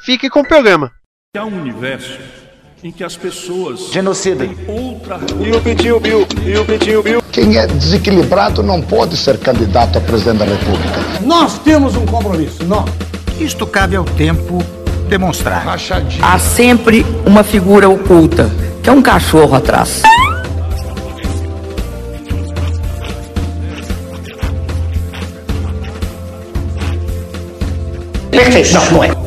fique com o programa. Há um universo em que as pessoas Genocida. outra E o Pitinho Bill? E o Pitinho Bill? Quem é desequilibrado não pode ser candidato a presidente da República. Nós temos um compromisso, nós. Isto cabe ao tempo demonstrar. Rachadinho. Há sempre uma figura oculta, que é um cachorro atrás. Perfeito. Não, não é.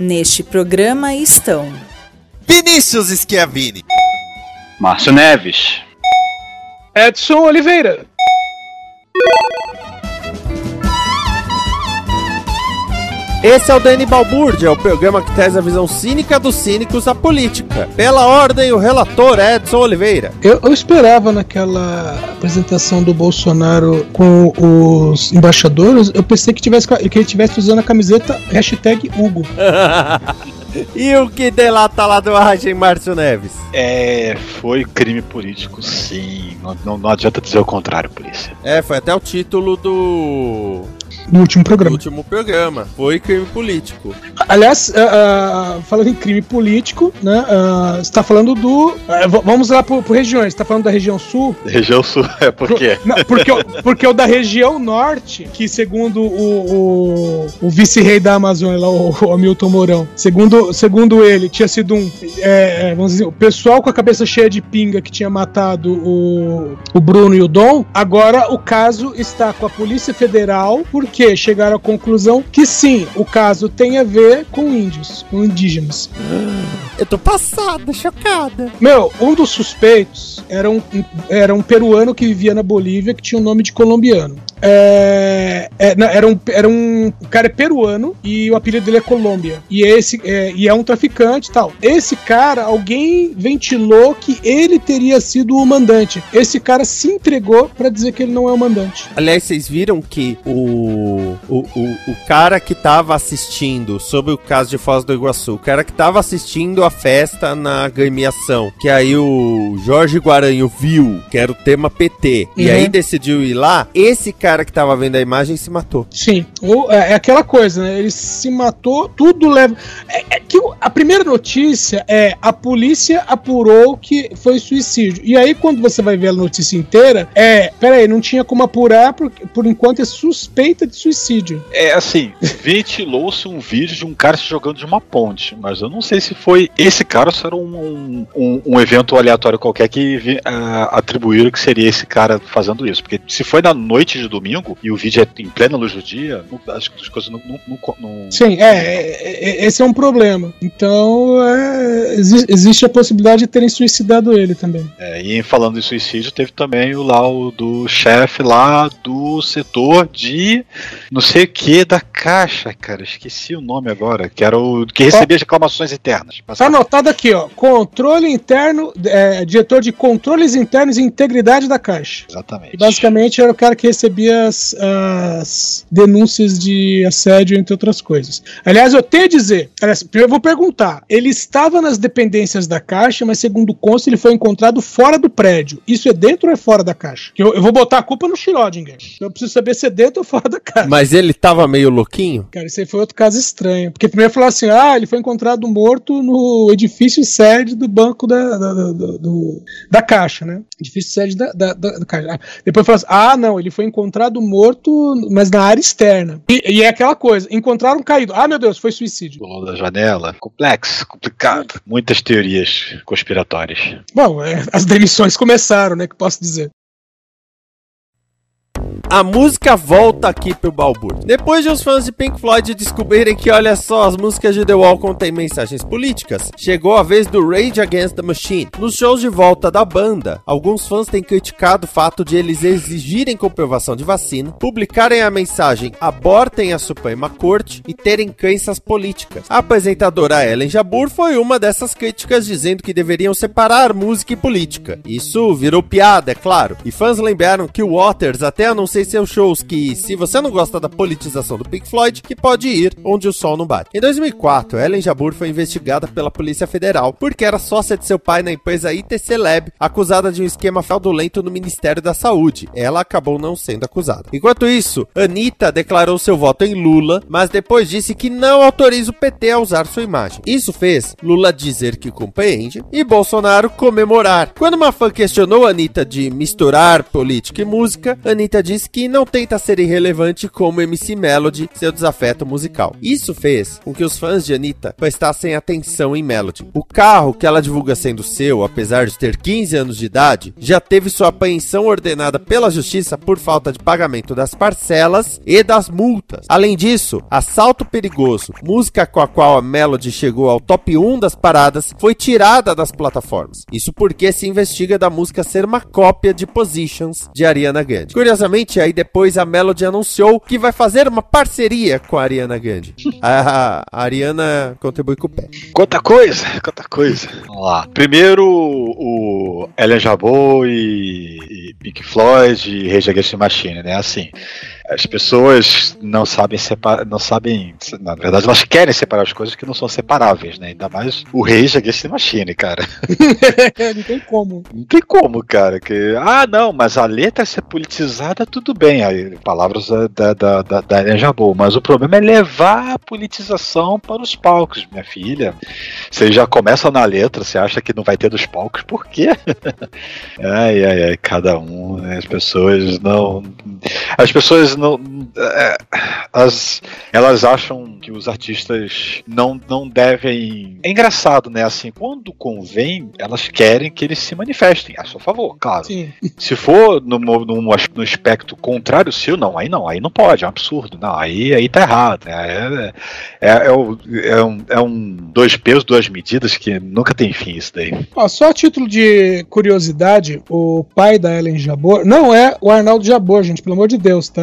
Neste programa estão Vinícius Schiavini. Márcio Neves. Edson Oliveira. Esse é o Dani Balbúrdia, o programa que traz a visão cínica dos cínicos da política. Pela ordem, o relator Edson Oliveira. Eu, eu esperava naquela apresentação do Bolsonaro com os embaixadores, eu pensei que, tivesse, que ele estivesse usando a camiseta hashtag Hugo. e o que delata lá do Arragem Márcio Neves? É, foi crime político, sim. Não, não, não adianta dizer o contrário, polícia. É, foi até o título do No último programa. último programa. Foi crime político. Aliás, ah, ah, falando em crime político, né? ah, você tá falando do. vamos lá por, por regiões. Você tá falando da região sul? Região Sul, é por quê? Não, porque, o- porque o da região norte, que segundo o, o, o vice-rei da Amazônia, lá, o, o Hamilton Mourão, segundo, segundo ele, tinha sido um. é, vamos dizer, o pessoal com a cabeça cheia de pinga que tinha matado o, o Bruno e o Dom. Agora o caso está com a Polícia Federal, porque chegaram à conclusão que sim, o caso tem a ver com índios, com indígenas. Eu tô passada, chocada. Meu, um dos suspeitos era um, era um peruano que vivia na Bolívia que tinha o nome de colombiano. É, é, não, era, um, era um. O cara é peruano e o apelido dele é Colômbia. E, esse, é, e é um traficante e tal. Esse cara, alguém ventilou que ele teria sido o mandante. Esse cara se entregou pra dizer que ele não é o mandante. Aliás, vocês viram que o, o, o, o cara que tava assistindo sobre o caso de Foz do Iguaçu, o cara que tava assistindo a festa na agremiação, que aí o Jorge Guaranho viu que era o tema PT, e Uhum. aí decidiu ir lá, esse cara que tava vendo a imagem se matou. Sim, o- é, é aquela coisa, né? Ele se matou, tudo leva. É, é que a primeira notícia é a polícia apurou que foi suicídio. E aí, quando você vai ver a notícia inteira, é. Peraí, não tinha como apurar, porque por enquanto é suspeita de suicídio. É assim, ventilou-se um vídeo de um cara se jogando de uma ponte, mas eu não sei se foi esse cara ou se era um, um, um- evento aleatório qualquer que ah, atribuíram que seria esse cara fazendo isso. Porque se foi na noite de domingo e o vídeo é em plena luz do dia, acho que as coisas não. não, não- Sim, é, é, é- esse é um problema. Então, é, exi- existe a possibilidade de terem suicidado ele também. É, e falando em suicídio, teve também o lá o do chefe lá do setor de não sei o que da caixa, cara. Esqueci o nome agora, que era o que recebia as reclamações internas. Tá anotado aqui, ó. Controle interno, é, diretor de controles internos e integridade da Caixa. Exatamente. E basicamente era o cara que recebia as, as denúncias de assédio, entre outras coisas. Aliás, eu tenho a dizer, aliás, primeiro eu vou perguntar. Ele estava nas dependências da Caixa, mas segundo consta, ele foi encontrado fora do prédio. Isso é dentro ou é fora da Caixa? Eu, eu vou botar a culpa no Schrödinger. Eu preciso saber se é dentro ou fora da Caixa. Mas ele tava meio louquinho? Cara, isso aí foi outro caso estranho. Porque primeiro falaram assim: ah, ele foi encontrado morto no edifício sede do banco da, da, da, do- da Caixa, né? Edifício sede da, da, da- da Caixa. Ah, Depois falaram assim: ah, não, ele foi encontrado encontrado morto, mas na área externa. E, e é aquela coisa, encontraram caído. Ah, meu Deus, foi suicídio. Pulou da janela. Complexo, complicado. Muitas teorias conspiratórias. Bom, é, as demissões começaram, né? Que posso dizer. A música volta aqui pro Balbur. Depois de os fãs de Pink Floyd descobrirem que, olha só, as músicas de The Wall contêm mensagens políticas, chegou a vez do Rage Against the Machine. Nos shows de volta da banda, alguns fãs têm criticado o fato de eles exigirem comprovação de vacina, publicarem a mensagem abortem a Suprema Corte e terem crenças políticas. A apresentadora Ellen Jabur foi uma dessas críticas dizendo que deveriam separar música e política. Isso virou piada, é claro, e fãs lembraram que o Waters até anunciou seus shows que, se você não gosta da politização do Pink Floyd, que pode ir onde o sol não bate. Em 2004, Ellen Jabur foi investigada pela Polícia Federal porque era sócia de seu pai na empresa ITC Lab, acusada de um esquema fraudulento no Ministério da Saúde. Ela acabou não sendo acusada. Enquanto isso, Anitta declarou seu voto em Lula, mas depois disse que não autoriza o PT a usar sua imagem. Isso fez Lula dizer que compreende e Bolsonaro comemorar. Quando uma fã questionou Anitta de misturar política e música, Anitta disse que não tenta ser irrelevante como MC Melody, seu desafeto musical. Isso fez com que os fãs de Anitta prestassem atenção em Melody. O carro que ela divulga sendo seu, apesar de ter 15 anos de idade, já teve sua apreensão ordenada pela justiça por falta de pagamento das parcelas e das multas. Além disso, Assalto Perigoso, música com a qual a Melody chegou ao top 1 das paradas, foi tirada das plataformas. Isso porque se investiga da música ser uma cópia de Positions de Ariana Grande. Curiosamente, aí depois a Melody anunciou que vai fazer uma parceria com a Ariana Grande. a, a Ariana contribui com o pé. Quanta coisa, quanta coisa. Vamos lá. Primeiro, o Ellen Jabot e, e Pink Floyd e Rage Against the Machine, né? Assim, as pessoas não sabem separar, não sabem, na verdade elas querem separar as coisas que não são separáveis, né? Ainda mais o Rage Against the Machine, cara. não tem como. Não tem como, cara. Que, ah, não, mas a letra ser politizada, tudo bem. Aí, palavras da, da, da, da Ellen Jabot. Mas o problema é levar a politização para os palcos, minha filha. Você já começa na letra, você acha que não vai ter dos palcos, por quê? ai, ai, ai, cada um, né? As pessoas não. As pessoas não. é, as, elas acham que os artistas não, não devem. É engraçado, né? Assim, quando convém, elas querem que eles se manifestem a seu favor, claro. Sim. Se for no, no, no aspecto contrário seu, não, aí não, aí não pode, é um absurdo. Não, aí, aí tá errado. Né? É, é, é, o- é um, é um dois pesos, duas medidas que nunca tem fim isso daí. Ó, só a título de curiosidade, o pai da Ellen Jabor não é o Arnaldo Jabor, gente, pelo amor de Deus, tá?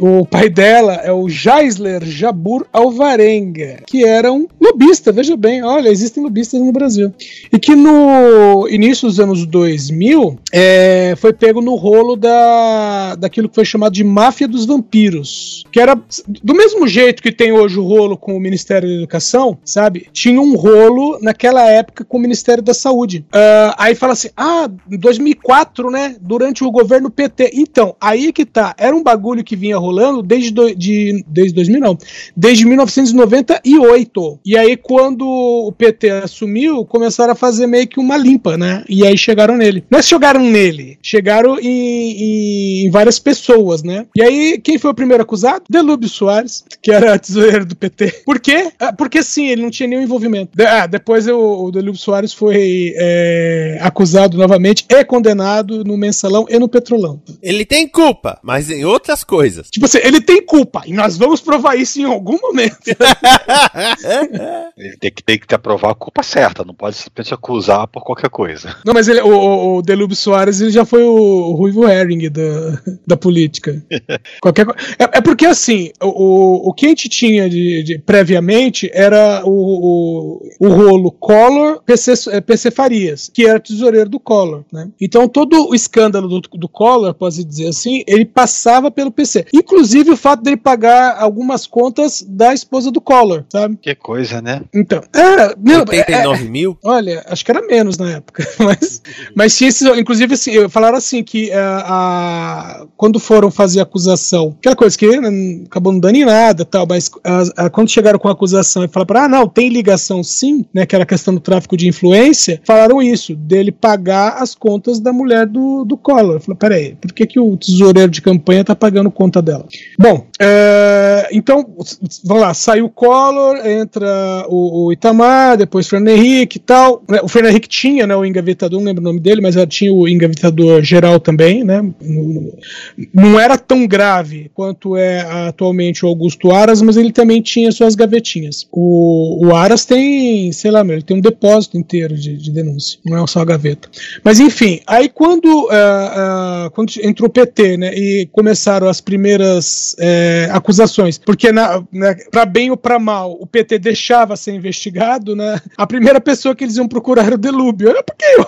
o pai dela é o Jaisler Jabur Alvarenga, que era um lobista, veja bem, olha, existem lobistas no Brasil. E que no início dos anos 2000 é, foi pego no rolo da, daquilo que foi chamado de máfia dos vampiros, que era do mesmo jeito que tem hoje o rolo com o Ministério da Educação, sabe? Tinha um rolo naquela época com o Ministério da Saúde. Ah, aí fala assim, ah, em 2004, né? Durante o governo PT. Então, aí que tá. Era um bagulho que vinha rolando desde, do, de, desde 2000, não. Desde 1998. E aí, quando o PT assumiu, começaram a fazer meio que uma limpa, né? E aí chegaram nele. Não é chegaram nele, chegaram em, em- várias pessoas, né? E aí, quem foi o primeiro acusado? Delúbio Soares, que era tesoureiro do PT. Por quê? Ah, Porque sim, ele não tinha nenhum envolvimento. Ah, depois o, o Delúbio Soares foi é, acusado novamente e condenado no mensalão e no petrolão. Ele tem culpa, mas em outras coisas. Tipo assim, ele tem culpa e nós vamos provar isso em algum momento. Ele tem que, tem que te aprovar a culpa certa, não pode simplesmente acusar por qualquer coisa. Não, mas ele, o, o, Delúbio Soares ele já foi o, Ruivo Herring da, da política. Qualquer é, é porque assim, o, o, que a gente tinha de, de- previamente era o, o, o rolo Collor PC, eh, PC Farias, que era tesoureiro do Collor. Né? Então todo o escândalo do, do Collor, pode dizer assim, ele passava pelo PC. PT. Inclusive o fato dele pagar algumas contas da esposa do Collor, sabe? Que coisa, né? Então, era. Meu, 89 mil? Olha, acho que era menos na época. Mas, mas tinha esses, inclusive, assim, falaram assim que uh, a, quando foram fazer a acusação, aquela coisa que né, acabou não dando em nada tal, mas a, a, quando chegaram com a acusação e falaram, ah, não, tem ligação sim, né? Que era a questão do tráfico de influência, falaram isso, dele pagar as contas da mulher do, do Collor. Falei, peraí, por que, que o tesoureiro de campanha tá pagando conta dela? Bom, é, então, vamos lá, saiu o Collor, entra o, o Itamar, depois o Fernando Henrique e tal. O Fernando Henrique tinha, né, o engavetador, não lembro o nome dele, mas ela tinha o engavetador geral também, né? Não era tão grave quanto é atualmente o Augusto Aras, mas ele também tinha suas gavetinhas. O, o Aras tem, sei lá, ele tem um depósito inteiro de, de denúncia, não é só a gaveta. Mas enfim, aí quando, uh, uh, quando entrou o PT, né, e começaram as primeiras uh, acusações, porque na, né, para bem ou para mal, o PT deixava ser investigado, né? A primeira pessoa que eles iam procurar era o Delúbio. É porque eu,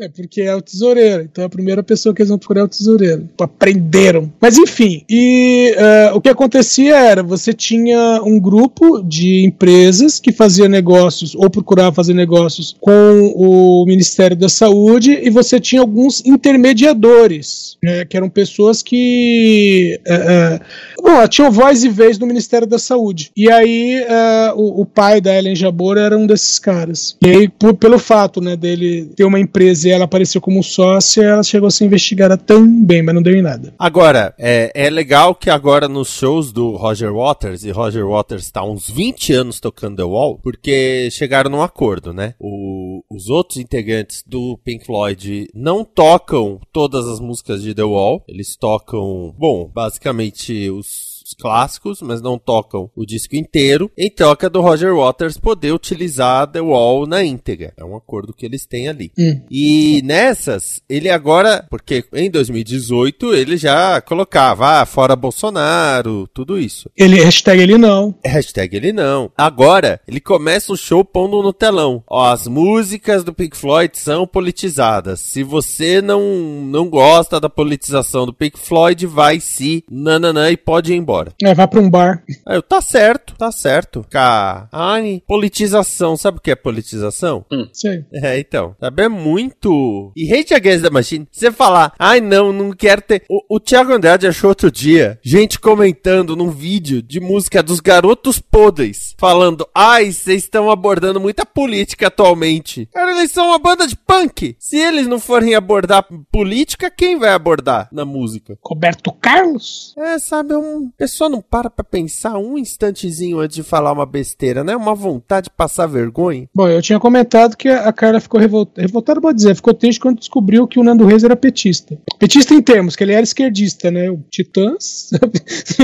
é porque é o tesoureiro. Então a primeira pessoa que eles iam procurar é o tesoureiro. Aprenderam. Mas enfim, e uh, o que acontecia era, você tinha um grupo de empresas que fazia negócios ou procurava fazer negócios com o Ministério da Saúde e você tinha alguns intermediadores, né, que eram pessoas que uh, uh, bom, tinham voz e vez no Ministério da Saúde. E aí o, o, pai da Ellen Jabor era um desses caras. E aí, por, pelo fato né, dele ter uma empresa e ela apareceu como sócia, ela chegou a ser investigada também, mas não deu em nada. Agora, é, é legal que agora nos shows do Roger Waters, e Roger Waters está há uns 20 anos tocando The Wall, porque chegaram num acordo, né? O, os outros integrantes do Pink Floyd não tocam todas as músicas de The Wall, eles tocam, bom, basicamente os clássicos, mas não tocam o disco inteiro, em troca do Roger Waters poder utilizar The Wall na íntegra. É um acordo que eles têm ali. Hum. E nessas, ele agora, porque em 2018 ele já colocava, ah, fora Bolsonaro, tudo isso. Ele, hashtag ele não. Hashtag ele não. Agora, ele começa o show pondo no telão. Ó, as músicas do Pink Floyd são politizadas. Se você não, não gosta da politização do Pink Floyd, vai se nananã e pode ir embora embora. É, vai pra um bar. Aí eu, tá certo, tá certo. Ai, politização. Sabe o que é politização? Hum. Sei. É, então. Sabe, é muito. E Hate Against the Machine, você falar, ai não, não quero ter. O, o Thiago Andrade achou outro dia gente comentando num vídeo de música dos garotos podres, falando, ai, vocês estão abordando muita política atualmente. Cara, eles são uma banda de punk. Se eles não forem abordar política, quem vai abordar na música? Roberto Carlos? É, sabe, é um pessoa não para pra pensar um instantezinho antes de falar uma besteira, né? Uma vontade de passar vergonha. Bom, eu tinha comentado que a Carla ficou revoltada, revoltada pode dizer, ficou triste quando descobriu que o Nando Reis era petista. Petista em termos, que ele era esquerdista, né? O Titãs.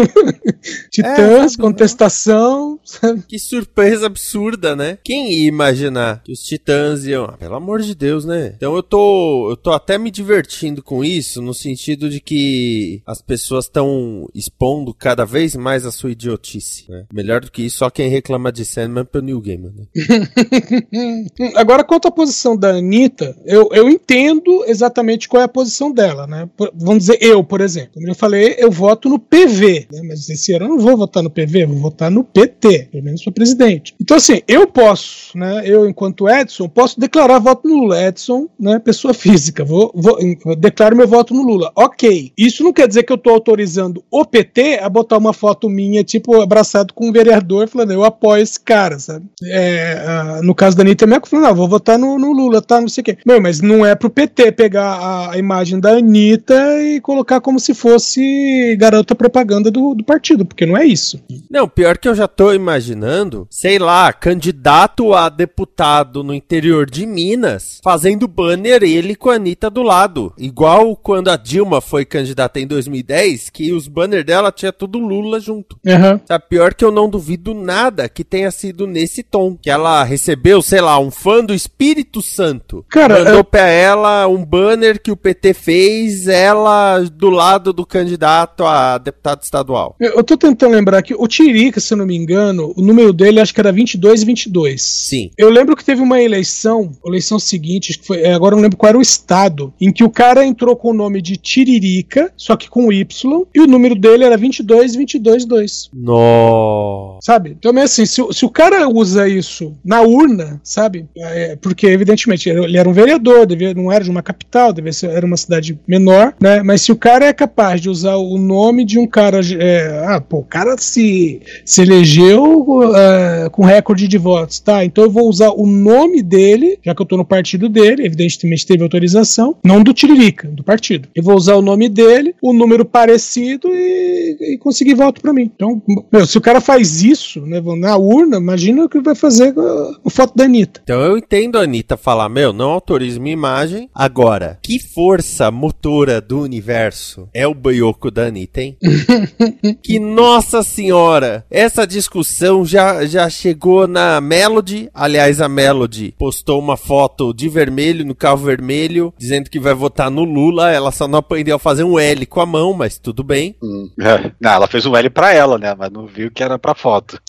Titãs, é, contestação. Sabe? Que surpresa absurda, né? Quem ia imaginar que os Titãs iam. Ah, pelo amor de Deus, né? Então eu tô. Eu tô até me divertindo com isso, no sentido de que as pessoas estão expondo cada vez mais a sua idiotice. Né? Melhor do que isso, só quem reclama de Sandman é o New Gamer. Né? Agora, quanto à posição da Anitta, eu, eu entendo exatamente qual é a posição dela. Né? Vamos dizer, eu, por exemplo. Como eu falei, eu voto no PV. Né? Mas esse ano eu não vou votar no PV, vou votar no PT. Pelo menos sou presidente. Então, assim, eu posso, né? Eu, enquanto Edson, posso declarar voto no Lula. Edson, né? Pessoa física. Vou, vou, declaro meu voto no Lula. Ok. Isso não quer dizer que eu estou autorizando o PT a botar uma foto minha, tipo, abraçado com um vereador, falando, eu apoio esse cara, sabe? É, uh, no caso da Anitta, minha falou, não, vou votar no, no, Lula, tá? Não sei o quê. Meu, mas não é pro PT pegar a, a, imagem da Anitta e colocar como se fosse garota propaganda do, do partido, porque não é isso. Não, pior que eu já tô imaginando, sei lá, candidato a deputado no interior de Minas, fazendo banner ele com a Anitta do lado. Igual quando a Dilma foi candidata em 2010, que os banners dela tinha tudo do Lula junto. Uhum. Tá pior que eu não duvido nada que tenha sido nesse tom. Que ela recebeu, sei lá, um fã do Espírito Santo. Cara, Mandou eu- pra ela um banner que o PT fez, ela do lado do candidato a deputado estadual. Eu, eu tô tentando lembrar que o Tirica, se eu não me engano, o número dele acho que era 22 e 22. Sim. Eu lembro que teve uma eleição, eleição seguinte, que foi, é, agora eu não lembro qual era o estado, em que o cara entrou com o nome de Tiririca, só que com Y, e o número dele era 22 22 2. Nossa. Sabe? Então, mas assim, se, o- se o cara usa isso na urna, sabe? É, porque, evidentemente, ele era um vereador, devia, não era de uma capital, devia ser, era uma cidade menor, né? Mas se o cara é capaz de usar o nome de um cara. é, ah, pô, o cara se, se elegeu é, com recorde de votos, tá? Então eu vou usar o nome dele, já que eu tô no partido dele, evidentemente teve autorização, não do Tiririca, do partido. Eu vou usar o nome dele, o número parecido e, e conseguir voto pra mim. Então, meu, se o cara faz isso, né, na urna, imagina o que vai fazer com foto da Anitta. Então eu entendo a Anitta falar, meu, não autorize minha imagem. Agora, que força motora do universo é o boioco da Anitta, hein? que nossa senhora! Essa discussão já, já chegou na Melody. Aliás, a Melody postou uma foto de vermelho no carro vermelho, dizendo que vai votar no Lula. Ela só não aprendeu a fazer um L com a mão, mas tudo bem. É. Não, ela fez um L pra ela, né? Mas não viu que era pra foto.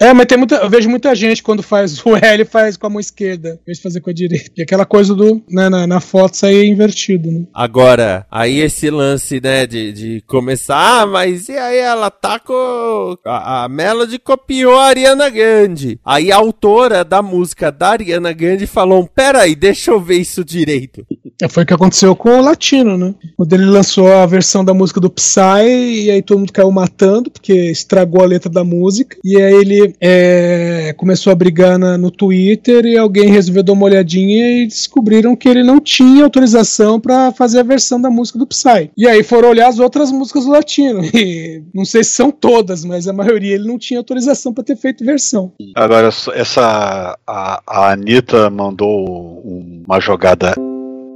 É, mas tem muita, eu vejo muita gente quando faz o L faz com a mão esquerda, em vez de fazer com a direita. E aquela coisa do, né, na, na foto sair invertido, né? Agora, aí esse lance, né, de, de começar, ah, mas e aí ela tá com. A, a Melody copiou a Ariana Grande. Aí a autora da música da Ariana Grande falou: peraí, deixa eu ver isso direito. É, foi o que aconteceu com o Latino, né? Quando ele lançou a versão da música do Psy, e aí todo mundo caiu matando, porque estragou a letra da música. E aí ele é, começou a brigar na- no Twitter e alguém resolveu dar uma olhadinha e descobriram que ele não tinha autorização pra fazer a versão da música do Psy. E aí foram olhar as outras músicas do Latino. E não sei se são todas, mas a maioria ele não tinha autorização pra ter feito versão. Agora, essa. A, a Anitta mandou uma jogada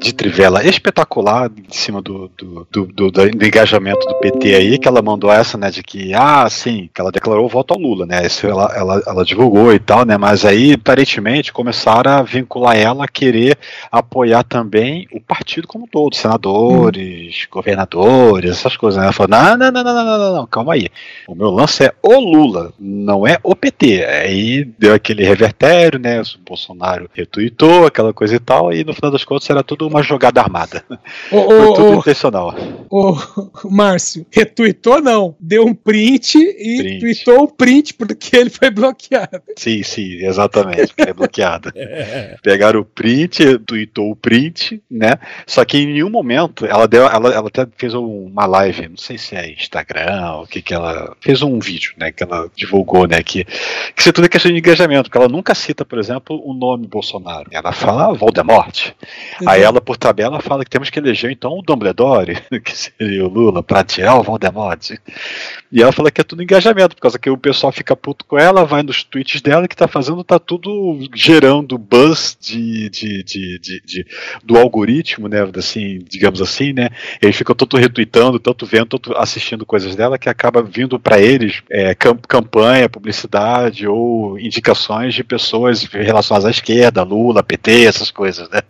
de Trivela espetacular em cima do, do, do, do, do engajamento do PT aí, que ela mandou essa, né, de que, ah, sim, que ela declarou voto ao Lula, né, isso ela, ela, ela divulgou e tal, né, mas aí, aparentemente, começaram a vincular ela a querer apoiar também o partido como um todo, senadores, hum. governadores, essas coisas, né, ela falou, não, não, não, não, não, não, não, calma aí, o meu lance é o Lula, não é o PT, aí deu aquele revertério, né, o Bolsonaro retuitou, aquela coisa e tal, e no final das contas era tudo uma jogada armada. Ô, Foi ô, tudo ô, intencional. Ô, Márcio, retweetou não. Deu um print e Print. tweetou o print porque ele foi bloqueado. Sim, sim, exatamente, porque é bloqueado. Pegaram o print, tweetou o print, né? Só que em nenhum momento ela deu, ela, ela até fez uma live, não sei se é Instagram, o que que ela fez um vídeo, né? Que ela divulgou, né? Que, que isso tudo é questão de engajamento, porque ela nunca cita, por exemplo, o nome Bolsonaro. Ela fala ah, Voldemort. Aí ela, por tabela, fala que temos que eleger então o Dumbledore, que seria o Lula, pra tirar o Voldemort. E ela fala que é tudo engajamento, por causa que o pessoal fica puto com ela, vai nos tweets dela, que tá fazendo, tá tudo gerando buzz de, de, de, de- de- do algoritmo, né? Assim, digamos assim, né? Eles ficam tanto retweetando, tanto vendo, tanto assistindo coisas dela, que acaba vindo para eles é, cam- campanha, publicidade ou indicações de pessoas relacionadas à esquerda, Lula, PT, essas coisas, né?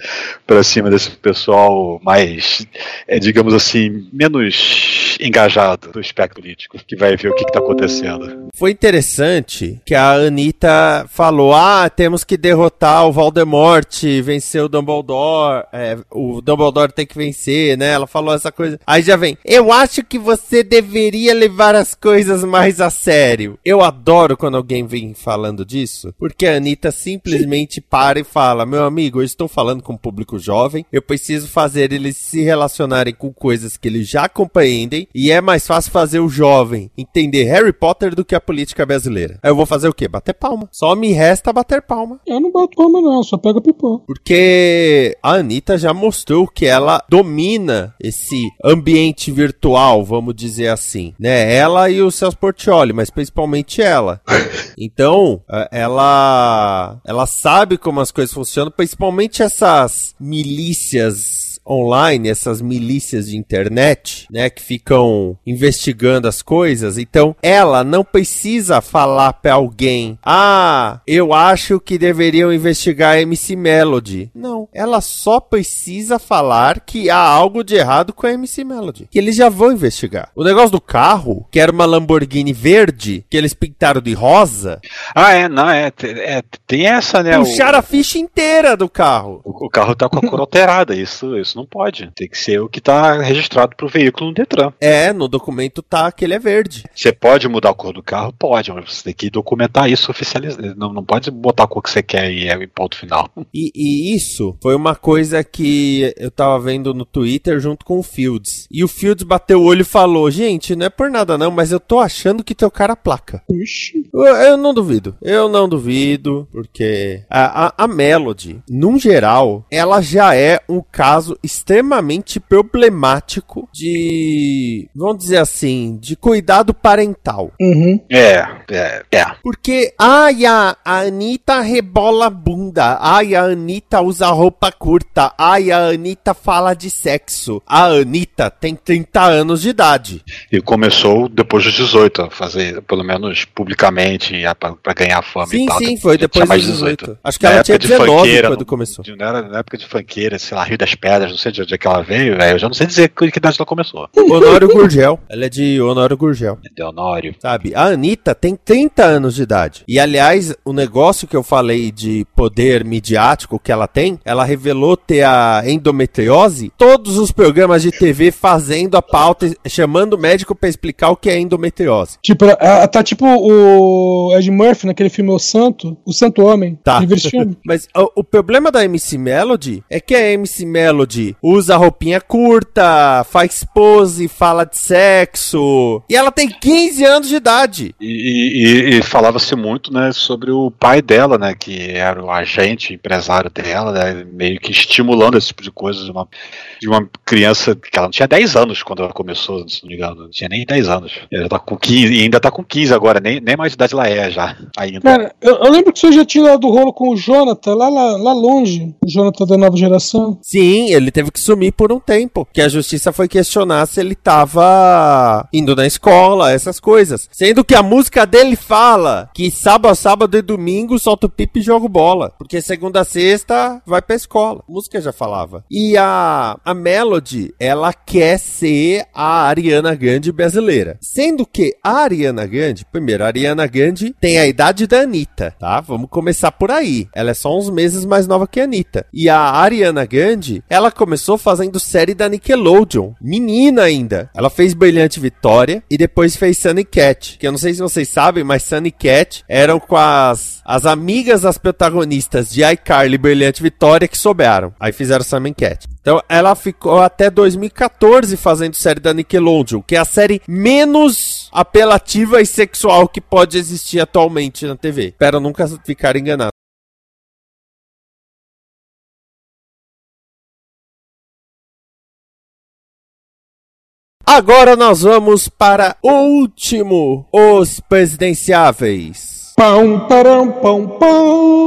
Pra cima desse pessoal mais, é, digamos assim, menos engajado do espectro político, que vai ver o que, que tá acontecendo. Foi interessante que a Anitta falou: ah, temos que derrotar o Voldemort, vencer o Dumbledore, é, o Dumbledore tem que vencer, né? Ela falou essa coisa. Aí já vem: eu acho que você deveria levar as coisas mais a sério. Eu adoro quando alguém vem falando disso, porque a Anitta simplesmente para e fala: meu amigo, eu estou falando com um público jovem, eu preciso fazer eles se relacionarem com coisas que eles já compreendem, e é mais fácil fazer o jovem entender Harry Potter do que a política brasileira. Aí eu vou fazer o quê? Bater palma. Só me resta bater palma. Eu não boto palma, não, só pega pipoca. Porque a Anitta já mostrou que ela domina esse ambiente virtual, vamos dizer assim, né? Ela e o Celso Portioli, mas principalmente ela. Então, eh, ela ela sabe como as coisas funcionam, principalmente essas milícias online, essas milícias de internet, né, que ficam investigando as coisas. Então, ela não precisa falar para alguém: "Ah, eu acho que deveriam investigar a MC Melody". Não, ela só precisa falar que há algo de errado com a MC Melody, que eles já vão investigar. O negócio do carro, que era uma Lamborghini verde, que eles pintaram de rosa, Ah, é, não, é, é tem essa, né? puxaram a ficha inteira do carro. O, o carro tá com a cor alterada, isso, isso não pode. Tem que ser o que tá registrado pro veículo no Detran. É, no documento tá que ele é verde. Você pode mudar a cor do carro? Pode, mas você tem que documentar isso oficializar. Não, não pode botar a cor que você quer e é o ponto final. E, e isso foi uma coisa que eu tava vendo no Twitter junto com o Fields. E o Fields bateu o olho e falou: Gente, não é por nada não, mas eu tô achando que teu cara é placa. Ixi. Eu, eu não duvido. Eu não duvido, porque a, a, a Melody, num geral, ela já é um caso extremamente problemático de, vamos dizer assim, de cuidado parental. Uhum. É, é, é. Porque, ai, a, Anitta rebola a bunda. Ai, a Anitta usa roupa curta. Ai, a Anitta fala de sexo. A Anitta tem 30 anos de idade. E começou depois dos 18, a fazer, pelo menos publicamente, a- pra, pra ganhar fama Sim, e tal. sim, Tinha foi depois dos 18. 18. Acho que Na ela época tinha de 19 funkeira, quando começou. Na época de funkeira, sei lá, Rio das Pedras, não sei de onde é que ela veio, velho. Eu já não sei dizer que que idade ela começou. Honório Gurgel. Ela é de Honório Gurgel. Leonório. Sabe, a Anitta tem 30 anos de idade. E aliás, o negócio que eu falei de poder midiático que ela tem, ela revelou ter a endometriose. Todos os programas de TV fazendo a pauta, chamando o médico pra explicar o que é endometriose. Tipo, ela, ela tá tipo o Ed Murphy naquele filme O Santo, O Santo Homem. Tá. Mas o, o problema da MC Melody é que a MC Melody usa roupinha curta, faz pose, fala de sexo. E ela tem 15 anos de idade. E, e- e falava-se muito, né, sobre o pai dela, né, que era o agente, empresário dela, né, meio que estimulando esse tipo de coisa de uma, de uma criança que ela não tinha 10 anos quando ela começou, se não me engano, não tinha nem 10 anos. Ela tá com 15, e ainda tá com 15 agora, nem, nem mais de idade ela é já, ainda. Cara, eu, eu lembro que você já tinha dado rolo com o Jonathan, lá, lá, lá longe. O Jonathan da nova geração. Sim, ele teve que sumir por um tempo. Que a justiça foi questionar se ele tava indo na escola, essas coisas. Sendo que a música dele fala que sábado, sábado e domingo solta o pipi e joga bola. Porque segunda a sexta vai pra escola. A música já falava. E a, a Melody, ela quer ser a Ariana Grande brasileira. Sendo que a Ariana Grande, primeiro, a Ariana Grande tem a idade da Anitta, tá? Vamos começar por aí. Ela é só uns meses mais nova que a Anitta. E a Ariana Grande, ela começou fazendo série da Nickelodeon. Menina ainda. Ela fez Brilhante Vitória e depois fez Sunny Cat. Que eu não sei se vocês sabem, mas Sunny Cat eram com as, as amigas das protagonistas de iCarly e Brilhante Vitória que sobraram. Aí fizeram Sunny Cat. Então ela ficou até 2014 fazendo série da Nickelodeon, que é a série menos apelativa e sexual que pode existir atualmente na TV. Espero nunca ficar enganado. Agora nós vamos para o último, os presidenciáveis. Pão, parão, pão, pão.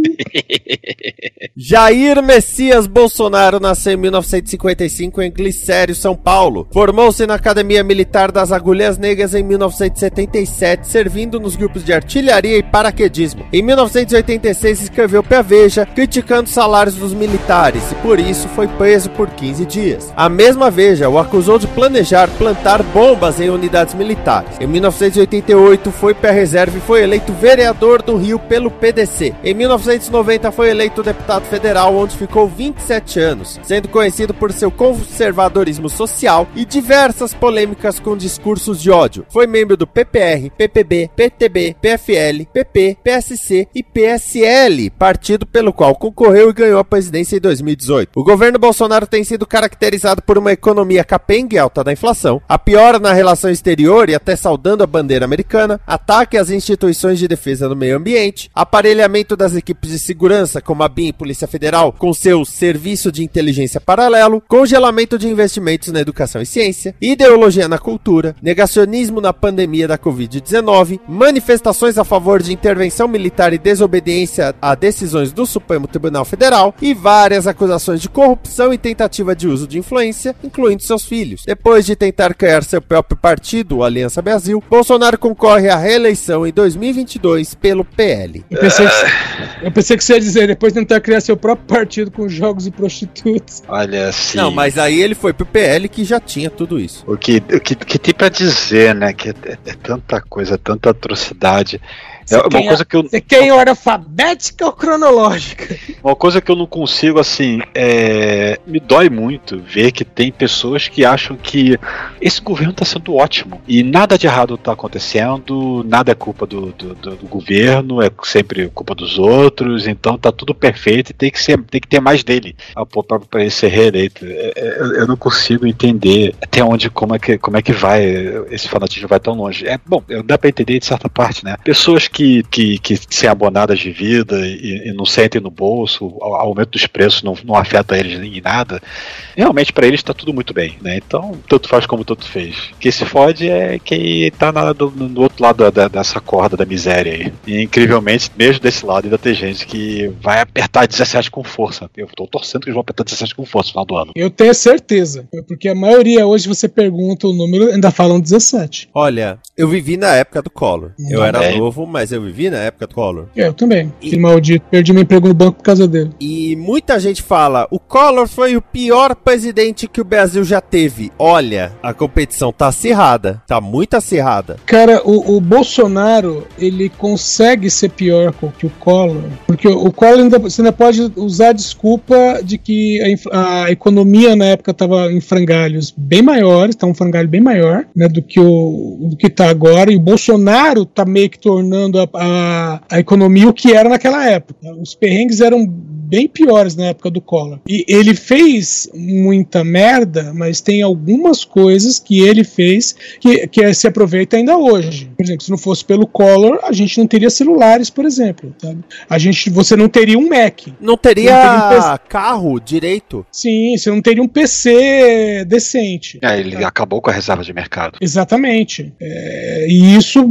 Jair Messias Bolsonaro nasceu em 1955 em Glicério, São Paulo. Formou-se na Academia Militar das Agulhas Negras em 1977, servindo nos grupos de artilharia e paraquedismo. Em 1986 escreveu para Veja, criticando os salários dos militares e por isso foi preso por 15 dias. A mesma Veja o acusou de planejar plantar bombas em unidades militares. Em 1988 foi para a reserva e foi eleito vereador do Rio pelo PDC. Em 1990 foi eleito deputado federal, onde ficou 27 anos, sendo conhecido por seu conservadorismo social e diversas polêmicas com discursos de ódio. Foi membro do PPR, PPB, PTB, PFL, PP, PSC e PSL, partido pelo qual concorreu e ganhou a presidência em 2018. O governo Bolsonaro tem sido caracterizado por uma economia capenga e alta da inflação, a piora na relação exterior e até saudando a bandeira americana, ataque às instituições de defesa do meio ambiente, aparelhamento das equipes grupos de segurança, como a BIM e Polícia Federal, com seu serviço de inteligência paralelo, congelamento de investimentos na educação e ciência, ideologia na cultura, negacionismo na pandemia da Covid-19, manifestações a favor de intervenção militar e desobediência a decisões do Supremo Tribunal Federal e várias acusações de corrupção e tentativa de uso de influência, incluindo seus filhos. Depois de tentar criar seu próprio partido, o Aliança Brasil, Bolsonaro concorre à reeleição em 2022 pelo PL. Eu pensei, que, eu pensei que você ia dizer, depois de tentar criar seu próprio partido com jogos e prostitutas. Olha assim. Não, mas aí ele foi pro PL que já tinha tudo isso. O que, o que, que tem pra dizer, né? Que é, é- é tanta coisa, tanta atrocidade. É uma quer- coisa que eu, Você quer em ordem alfabética ou cronológica? Uma coisa que eu não consigo, assim, é... me dói muito ver que tem pessoas que acham que esse governo está sendo ótimo e nada de errado está acontecendo, nada é culpa do, do, do- do governo, é sempre culpa dos outros, então tá tudo perfeito e tem que, ser, tem que ter mais dele para ele ser reeleito. É, é, Eu, não consigo entender até onde, como é que, como é que vai, esse fanatismo vai tão longe. É bom, dá para entender de certa parte, né? Pessoas que, que, que se abonadas de vida e, e não sentem no bolso, o aumento dos preços não, não afeta eles em nada. Realmente para eles está tudo muito bem, né? Então, tanto faz como tanto fez. Quem se fode é quem tá na, do, do outro lado da- dessa corda da miséria aí. E incrivelmente, mesmo desse lado, ainda tem gente que vai apertar 17 com força. Eu tô torcendo que eles vão apertar 17 com força no final do ano. Eu tenho certeza. Porque a maioria hoje você pergunta o número, ainda falam 17. Olha, eu vivi na época do Collor. Eu era Também. novo, mas eu vivi na época do Collor. Eu também. Que maldito. Perdi meu emprego no banco por causa dele. E muita gente fala: o Collor foi o pior presidente que o Brasil já teve. Olha, a competição tá acirrada. Tá muito acirrada. Cara, o, o Bolsonaro, ele consegue ser pior que o Collor. Porque o Collor ainda, você ainda pode usar a desculpa de que a, a economia na época estava em frangalhos bem maiores, tá um frangalho bem maior né, do que o do que tá agora. E o Bolsonaro tá meio que tornando a, a, economia o que era naquela época. Os perrengues eram bem piores na época do Collor. E ele fez muita merda, mas tem algumas coisas que ele fez que, que se aproveita ainda hoje. Por exemplo, se não fosse pelo Collor, a gente não teria celulares, por exemplo. sabe? A gente, você não teria um Mac. Não teria Não teria um carro direito. Sim, você não teria um PC decente. É, ele acabou com a reserva de mercado. Exatamente. É, e isso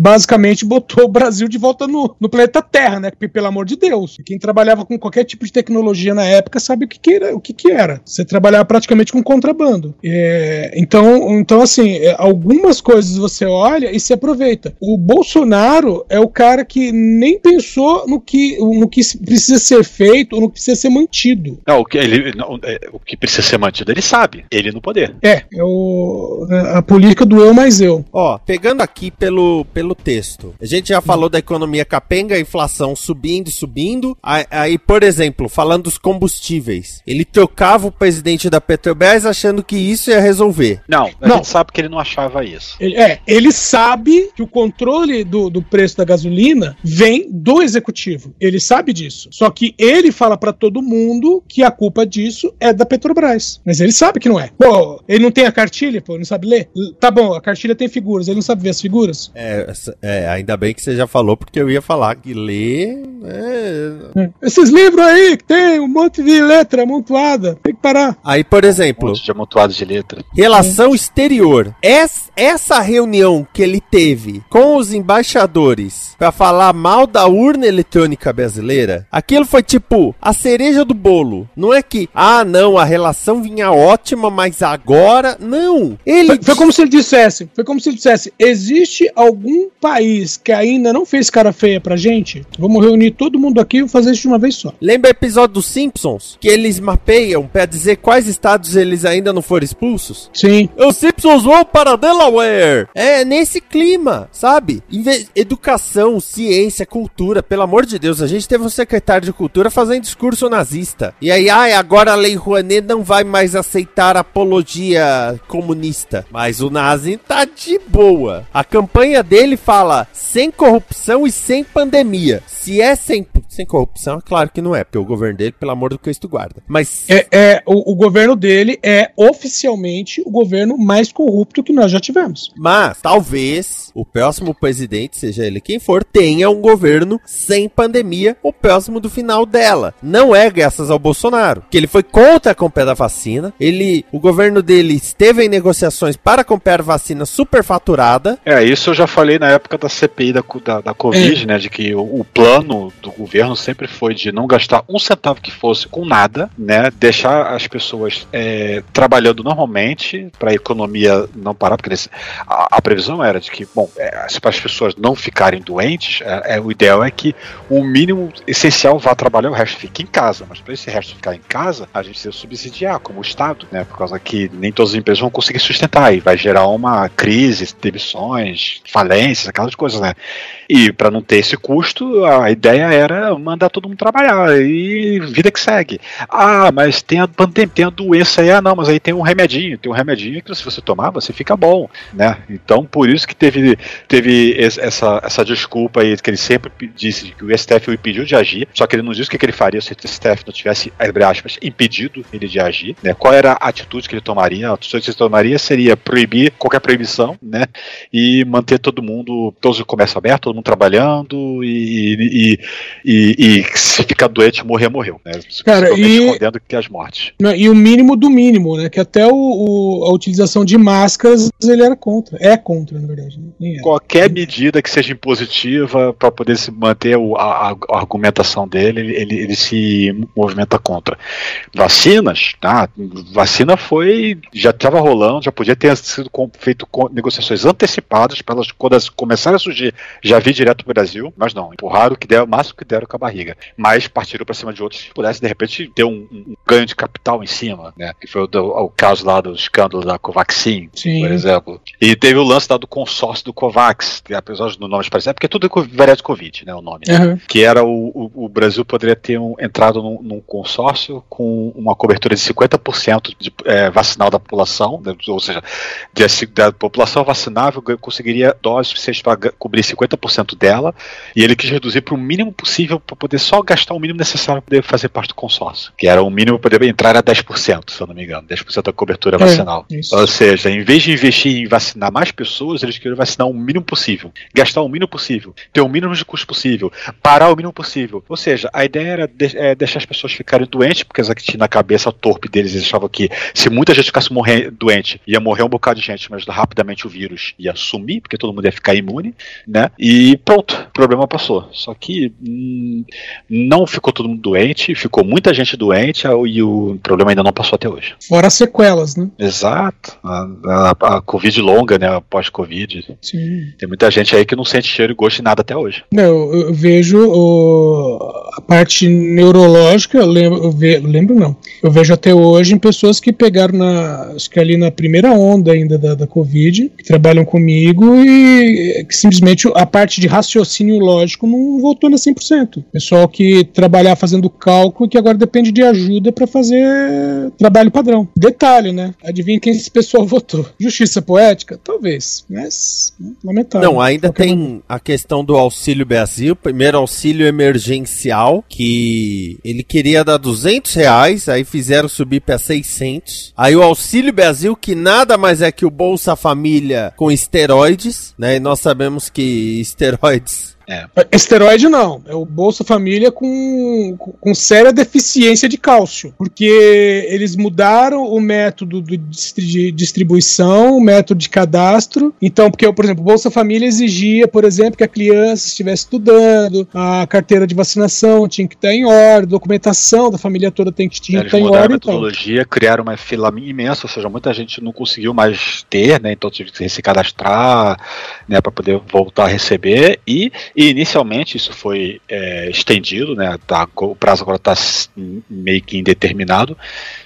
basicamente botou o Brasil de volta no, no planeta Terra, né? Porque, pelo amor de Deus, quem trabalhava com qualquer tipo de tecnologia na época sabe o que, que era. O que, que era. Você trabalhava praticamente com contrabando. É, então, então, assim, é, algumas coisas você olha e se aproveita. O Bolsonaro é o cara que nem pensou no que, no que precisa ser feito ou no que precisa ser mantido. Não, o que, ele, não, é, o que precisa ser mantido, ele sabe. Ele no poder. É, é o, a política do eu mais eu. Ó, pegando aqui pelo, pelo texto, a gente já falou da economia capenga, a inflação subindo, subindo. Aí, aí, por exemplo, falando dos combustíveis, ele trocava o presidente da Petrobras achando que isso ia resolver. Não, a Não. gente sabe que ele não achava isso. Ele, é, ele sabe que o controle do, do preço da gasolina vem do executivo. Ele sabe disso. Só que ele fala pra todo mundo que a culpa disso é da Petrobras. Mas ele sabe que não é. Pô, ele não tem a cartilha, pô, ele não sabe ler? Tá bom, a cartilha tem figuras, ele não sabe ver as figuras? É, é, ainda bem que você já falou, porque eu ia falar que ler. é, Esses livros aí que tem um monte de letra amontoada, tem que parar. Aí, por Um exemplo, monte de amontoados de letra. Relação exterior. Es- essa reunião que ele teve com os embaixadores pra falar mal da urna eletrônica brasileira, aquilo foi tipo a cereja do bolo. Não é que, ah, não, a relação vinha ótima, mas agora. Não. Ele. Foi, foi como se ele dissesse, foi como se ele dissesse, existe algum país que ainda não fez cara feia pra gente? Vamos reunir todo mundo aqui e fazer isso de uma vez só. Lembra o episódio dos Simpsons? Que eles mapeiam pra dizer quais estados eles ainda não foram expulsos? Sim. Os Simpsons vão para Delaware. É nesse clima, sabe? Inve- educação, ciência, cultura. Pelo amor de Deus, a gente teve um secretário de cultura fazendo discurso nazista. E aí, ai, agora a Lei Rouanet não vai mais aceitar apologia comunista. Mas o nazi tá de boa. A campanha dele fala sem corrupção e sem pandemia. Se é sem, sem corrupção, é claro que não é, porque o governo dele, pelo amor do Cristo, guarda. Mas. É, é o, o, governo dele é oficialmente o governo mais corrupto que nós já tivemos. Mas talvez o próximo presidente, seja ele quem for, tenha um governo sem pandemia, o próximo do final dela. Não é graças ao Bolsonaro, que ele foi contra a compra da vacina. Ele, o governo dele esteve em negociações para comprar vacina superfaturada. É, isso eu já falei na época da CPI da, da, da Covid, é. né? De que o, o, plano do governo sempre foi de não gastar um centavo que fosse com nada, né? Deixar as pessoas é, trabalhando normalmente para a economia não parar, porque eles, a, a, previsão era de que, bom, é, para as pessoas não ficarem doentes, é, é, o ideal é que o mínimo essencial vá trabalhar, o resto fique em casa. Mas para esse resto ficar em casa, a gente precisa subsidiar como Estado, né? Por causa que nem todas as empresas vão conseguir sustentar e vai gerar uma crise, demissões, falências, aquelas coisas, né? E para não ter esse custo, a ideia era mandar todo mundo trabalhar e vida que segue. Ah, mas tem a tem a doença aí, ah não, mas aí tem um remedinho, tem um remedinho que se você tomar, você fica bom, né? Então por isso que teve, teve essa, essa desculpa aí que ele sempre disse que o STF o impediu de agir, só que ele não disse o que, ele faria se o STF não tivesse, abre aspas, impedido ele de agir, né? Qual era a atitude que ele tomaria? A atitude que ele tomaria seria proibir qualquer proibição, né? E manter todo mundo, todos o comércio aberto, todo mundo trabalhando e, e, e, e se ficar doente, morrer, morreu, né? Cara, e... escondendo que as mortes. E o mínimo do mínimo, né? Que até o, o, a utilização de máscaras ele era contra. É contra, na verdade. Né? Qualquer medida que seja impositiva para poder se manter o, a, a, argumentação dele, ele, ele se movimenta contra. Vacinas, tá? Vacina foi. já estava rolando, já podia ter sido feito negociações antecipadas para elas, quando elas começaram a surgir, já vi direto pro Brasil, mas não, empurraram o que deram, o máximo que deram com a barriga. Mas partiram para cima de outros que pudessem, de repente, ter um, um, ganho de capital em cima, né? Que foi o, o caso lá do escândalo da Covaxin, Sim. por exemplo. E teve o lance lá do consórcio do Covax, que apesar do nome parecer, é porque tudo é variado de Covid, né? O nome, né? Uhum. Que era o, o, o, Brasil poderia ter um, entrado num, num, consórcio com uma cobertura de 50% de é, vacinal da população, né? ou seja, de, da população vacinável conseguiria doses suficientes para cobrir 50% dela, e ele quis reduzir para o mínimo possível para poder só gastar o mínimo necessário para poder fazer parte do consórcio, que era o mínimo para poder entrar a 10%, se eu não me engano, 10% da cobertura é, vacinal. Isso. Ou seja, em vez de investir em vacinar mais pessoas, eles queriam vacinar o mínimo possível, gastar o mínimo possível, ter o mínimo de custo possível, parar o mínimo possível. Ou seja, a ideia era de, é, deixar as pessoas ficarem doentes, porque aqui na cabeça torpe deles eles achavam que se muita gente ficasse morrer, doente, ia morrer um bocado de gente, mas rapidamente o vírus ia sumir, porque todo mundo ia ficar imune, né? E pronto, o problema passou. Só que hum, não ficou todo mundo doente, ficou muita gente doente e o problema ainda não passou até hoje. Fora as sequelas, né? Exato. A, a, a Covid longa, né? Pós-Covid. Sim. Tem muita gente aí que não sente cheiro e gosto de nada até hoje. Não, eu, eu vejo o, a parte neurológica, eu lembro, eu ve, lembro não. Eu vejo até hoje em pessoas que pegaram na, acho que ali na primeira onda ainda da, da Covid, que trabalham comigo e que simplesmente a parte de raciocínio lógico não voltou na 100%. Pessoal que trabalhar fazendo cálculo que agora depende de ajuda para fazer trabalho padrão. Detalhe, né? Adivinha quem esse pessoal votou? Justiça poética? Talvez, mas né, lamentável. Não, ainda tem a questão do Auxílio Brasil, primeiro auxílio emergencial, que ele queria dar 200 reais, aí fizeram subir para 600. Aí o Auxílio Brasil, que nada mais é que o Bolsa Família com esteroides, né? E nós sabemos que esteroides é. Esteroide não, é o Bolsa Família com, com séria deficiência de cálcio, porque eles mudaram o método de distribuição, o método de cadastro. Então, porque, por exemplo, o Bolsa Família exigia, por exemplo, que a criança estivesse estudando, a carteira de vacinação tinha que estar em ordem, documentação da família toda tem que, que estar em ordem. a metodologia, então. criaram uma fila imensa, ou seja, muita gente não conseguiu mais ter, né? Então tive que se cadastrar, né, para poder voltar a receber e e inicialmente isso foi é, estendido, né? Tá, o prazo agora está meio que indeterminado.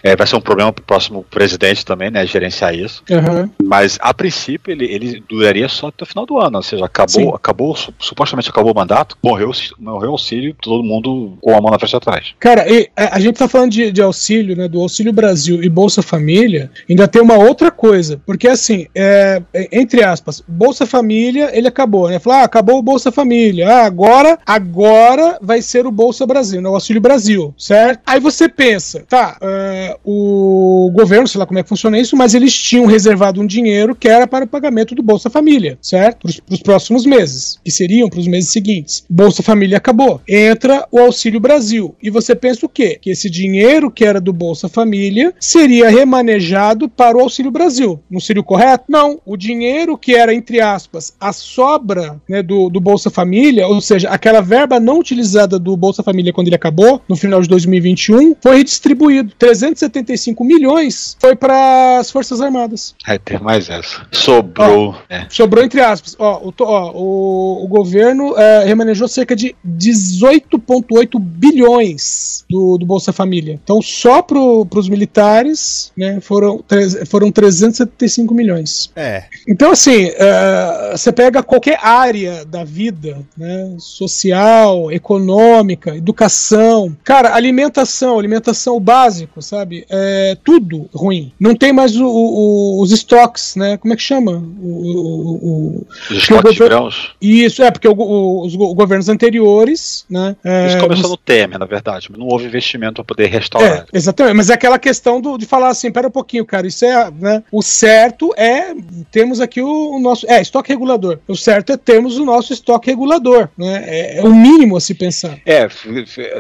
É, vai ser um problema para o próximo presidente também, né? Gerenciar isso. Uhum. Mas a princípio ele, ele duraria só até o final do ano, ou seja, acabou, acabou supostamente acabou o mandato, morreu, morreu o auxílio, todo mundo com a mão na frente atrás. Cara, a, a gente está falando de, de, auxílio, né? Do Auxílio Brasil e Bolsa Família, ainda tem uma outra coisa, porque assim, é, é entre aspas, Bolsa Família ele acabou, né? Falar, ah, acabou o Bolsa Família Família. Ah, agora, agora vai ser o Bolsa Brasil, né, o Auxílio Brasil, certo? Aí você pensa, tá, uh, o governo, sei lá como é que funciona isso, mas eles tinham reservado um dinheiro que era para o pagamento do Bolsa Família, certo? Para os próximos meses, que seriam para os meses seguintes. Bolsa Família acabou. Entra o Auxílio Brasil. E você pensa o quê? Que esse dinheiro que era do Bolsa Família seria remanejado para o Auxílio Brasil. Não seria o correto? Não. O dinheiro que era, entre aspas, a sobra né, do, do Bolsa Família, ou seja, aquela verba não utilizada do Bolsa Família quando ele acabou, no final de 2021, foi redistribuído. 375 milhões foi para as Forças Armadas. É, tem mais essa. Sobrou. Ó, é. Sobrou entre aspas. Ó, o, ó, o, o governo é, remanejou cerca de 18,8 bilhões do, do Bolsa Família. Então, só para os militares né, foram, foram 375 milhões. É. Então, assim, uh, você pega qualquer área da vida, né, social, econômica, educação, cara, alimentação, alimentação o básico, sabe? É tudo ruim. Não tem mais o, o, os estoques, né? Como é que chama? O, os estoques de grãos? Isso, é, porque os governos anteriores, né? É, Isso começou no Temer, na verdade, não houve investimento para poder restaurar. É, exatamente, mas é aquela questão do, de falar assim, pera um pouquinho, cara, isso é, né? O certo é temos aqui o, o nosso, é, estoque regulador. O certo é termos o nosso estoque regulador, né? É, é o mínimo a se pensar. É,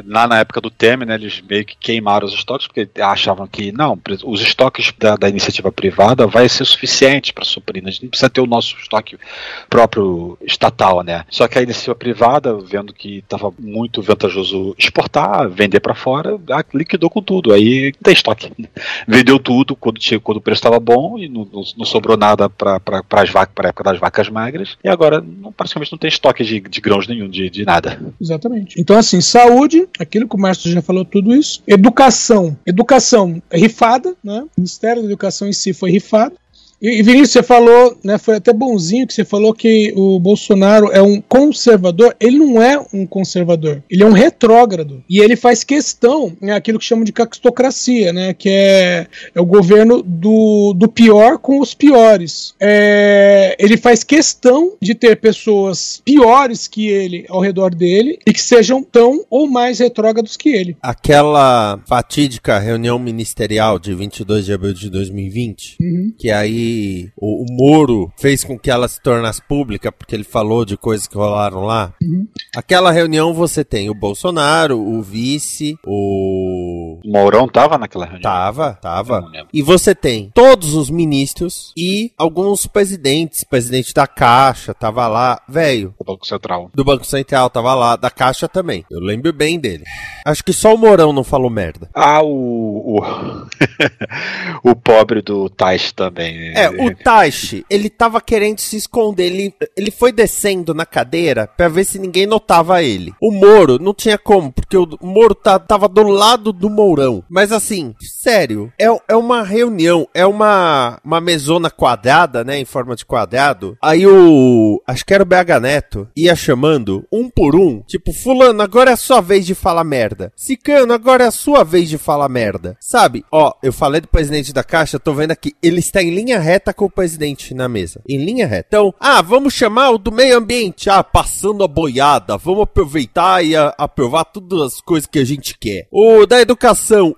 lá na época do Temer, né, eles meio que queimaram os estoques porque achavam que não, os estoques da, da iniciativa privada vai ser suficiente para suprir, né? a gente não precisa ter o nosso estoque próprio estatal, né? Só que a iniciativa privada, vendo que estava muito vantajoso exportar, vender para fora, liquidou com tudo. Aí tem estoque. Vendeu tudo quando, tinha, quando o preço estava bom e não, não, não, sobrou nada para as vacas, para a época das vacas magras. E agora não, praticamente não tem estoque de, de grãos nenhum, de, de nada. Exatamente. Então, assim, saúde, aquilo que o Márcio já falou tudo isso. Educação. Educação rifada, né? O Ministério da Educação em si foi rifado. E Vinícius, você falou, né, foi até bonzinho que você falou que o Bolsonaro é um conservador. Ele não é um conservador, ele é um retrógrado. E ele faz questão, né, aquilo que chamam de caquistocracia, né, que é, é o governo do, do pior com os piores. É, ele faz questão de ter pessoas piores que ele ao redor dele e que sejam tão ou mais retrógrados que ele. Aquela fatídica reunião ministerial de 22 de abril de 2020, uhum. que aí o, o, Moro fez com que ela se tornasse pública, porque ele falou de coisas que rolaram lá. Uhum. Aquela reunião você tem o Bolsonaro, o vice, o. O Mourão tava naquela reunião? Tava, tava. E você tem todos os ministros e alguns presidentes. Presidente da Caixa tava lá, velho. Do Banco Central. Do Banco Central tava lá, da Caixa também. Eu lembro bem dele. Acho que só o Mourão não falou merda. Ah, o. O, o pobre do Tais também. É, o Taishi, ele tava querendo se esconder. Ele, ele foi descendo na cadeira pra ver se ninguém notava ele. O Moro não tinha como, porque o Moro tá, tava do lado do Mourão. Mas assim, sério, é, é uma reunião, é uma, uma mesona quadrada, né? Em forma de quadrado. Aí o. Acho que era o BH Neto, ia chamando um por um. Tipo, Fulano, agora é a sua vez de falar merda. Cicano, agora é a sua vez de falar merda. Sabe? Ó, eu falei do presidente da Caixa, tô vendo aqui, ele está em linha reta com o presidente na mesa. Em linha reta. Então, ah, vamos chamar o do meio ambiente. Ah, passando a boiada. Vamos aproveitar e a, aprovar todas as coisas que a gente quer. O da educação.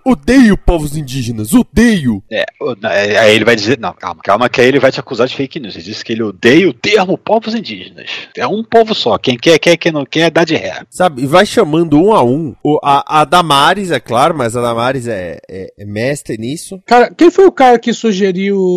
Odeio povos indígenas. Odeio. É, aí ele vai dizer. Não, calma, calma, que aí ele vai te acusar de fake news. Ele disse que ele odeia o termo povos indígenas. É um povo só. Quem quer, quer, quem não quer, dá de ré. Sabe? E vai chamando um a um. O, a, a Damares, é claro, mas a Damares é, é, é mestre nisso. Cara, quem foi o cara que sugeriu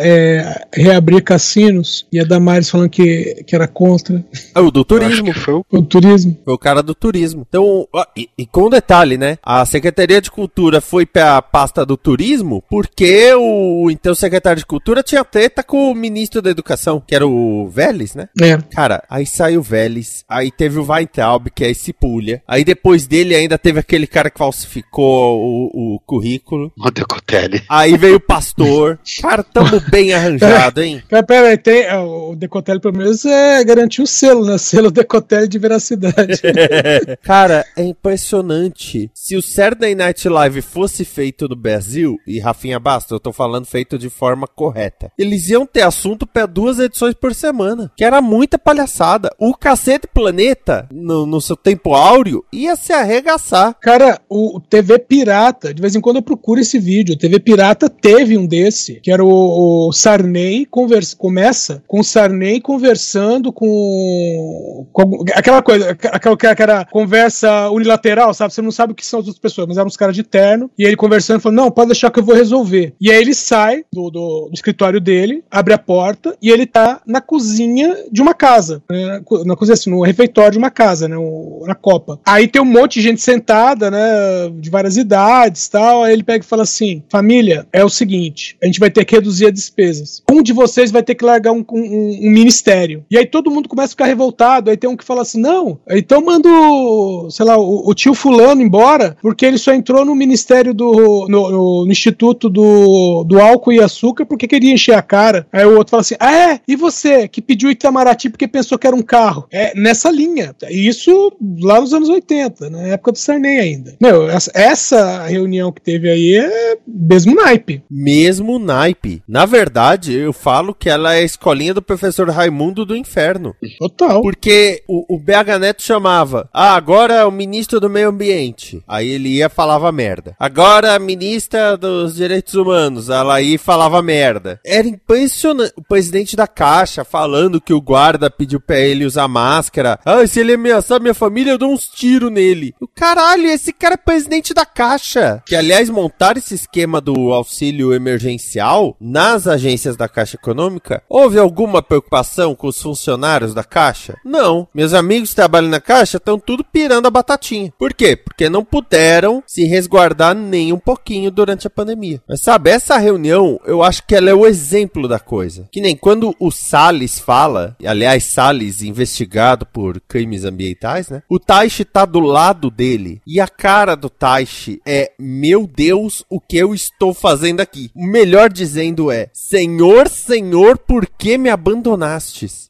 é, reabrir cassinos e a Damares falando que, que era contra. É, o do turismo. Foi o... o turismo. Foi o cara do turismo. Então, e, e, com um detalhe, né? A Secretaria de Cultura foi pra pasta do turismo porque o então secretário de Cultura tinha treta com o ministro da Educação, que era o Vélez, né? É. Cara, aí saiu o Vélez, aí teve o Weintraub, que é esse pulha. Aí depois dele ainda teve aquele cara que falsificou o, o currículo. O Decotelli. Aí veio o pastor. Cara, tamo bem arranjado, hein? Pera, pera aí, tem, é, o Decotelli pelo menos é garantir o selo, né? Selo Decotelli de veracidade. Cara, é impressionante. Se os Saturday Night Live fosse feito no Brasil, e Rafinha Basta, eu tô falando feito de forma correta, eles iam ter assunto pra duas edições por semana, que era muita palhaçada. O Cacete Planeta, no, no seu tempo áureo, ia se arregaçar. Cara, o TV Pirata, de vez em quando eu procuro esse vídeo. O TV Pirata teve um desse, que era o, o Sarney conversa, começa com o Sarney conversando com, com aquela coisa, aquela que era conversa unilateral, sabe? Você não sabe o que são outras pessoas, mas eram uns caras de terno, e ele conversando, falando, não, pode deixar que eu vou resolver. E aí ele sai do, do, do escritório dele, abre a porta, e ele tá na cozinha de uma casa, né? na cozinha assim, no refeitório de uma casa, né? Na Copa. Aí tem um monte de gente sentada, né? De várias idades tal. Aí ele pega e fala assim: família, é o seguinte, a gente vai ter que reduzir as despesas. Um de vocês vai ter que largar um, um, um ministério. E aí todo mundo começa a ficar revoltado. Aí tem um que fala assim: não, então manda o, sei lá, o, o tio Fulano embora, porque ele só entrou no ministério do. no, no, no Instituto do, do Álcool e Açúcar porque queria encher a cara. Aí o outro fala assim: ah, é? E você que pediu Itamaraty porque pensou que era um carro? É nessa linha. Isso lá nos anos 80, na época do Sarney ainda. Meu, essa reunião que teve aí é mesmo naipe. Mesmo naipe. Na verdade, eu falo que ela é a escolinha do professor Raimundo do Inferno. Total. Porque o, o BH Neto chamava, ah, agora é o ministro do meio ambiente. Aí ele ia falava merda. Agora a ministra dos direitos humanos, ela e falava merda. Era impressionante. O presidente da Caixa falando que o guarda pediu pra ele usar máscara. Ah, se ele ameaçar minha família, eu dou uns tiros nele. O caralho, esse cara é presidente da Caixa. Que, aliás, montar esse esquema do auxílio emergencial nas agências da Caixa Econômica, houve alguma preocupação com os funcionários da Caixa? Não. Meus amigos que trabalham na Caixa estão tudo pirando a batatinha. Por quê? Porque não puderam se resguardar nem um pouquinho durante a pandemia. Mas sabe, essa reunião, eu acho que ela é o exemplo da coisa. Que nem quando o Salles fala, aliás, Salles investigado por crimes ambientais, né? O Taishi tá do lado dele e a cara do Taishi é: Meu Deus, o que eu estou fazendo aqui? O melhor dizendo é: Senhor, Senhor, por que me abandonastes?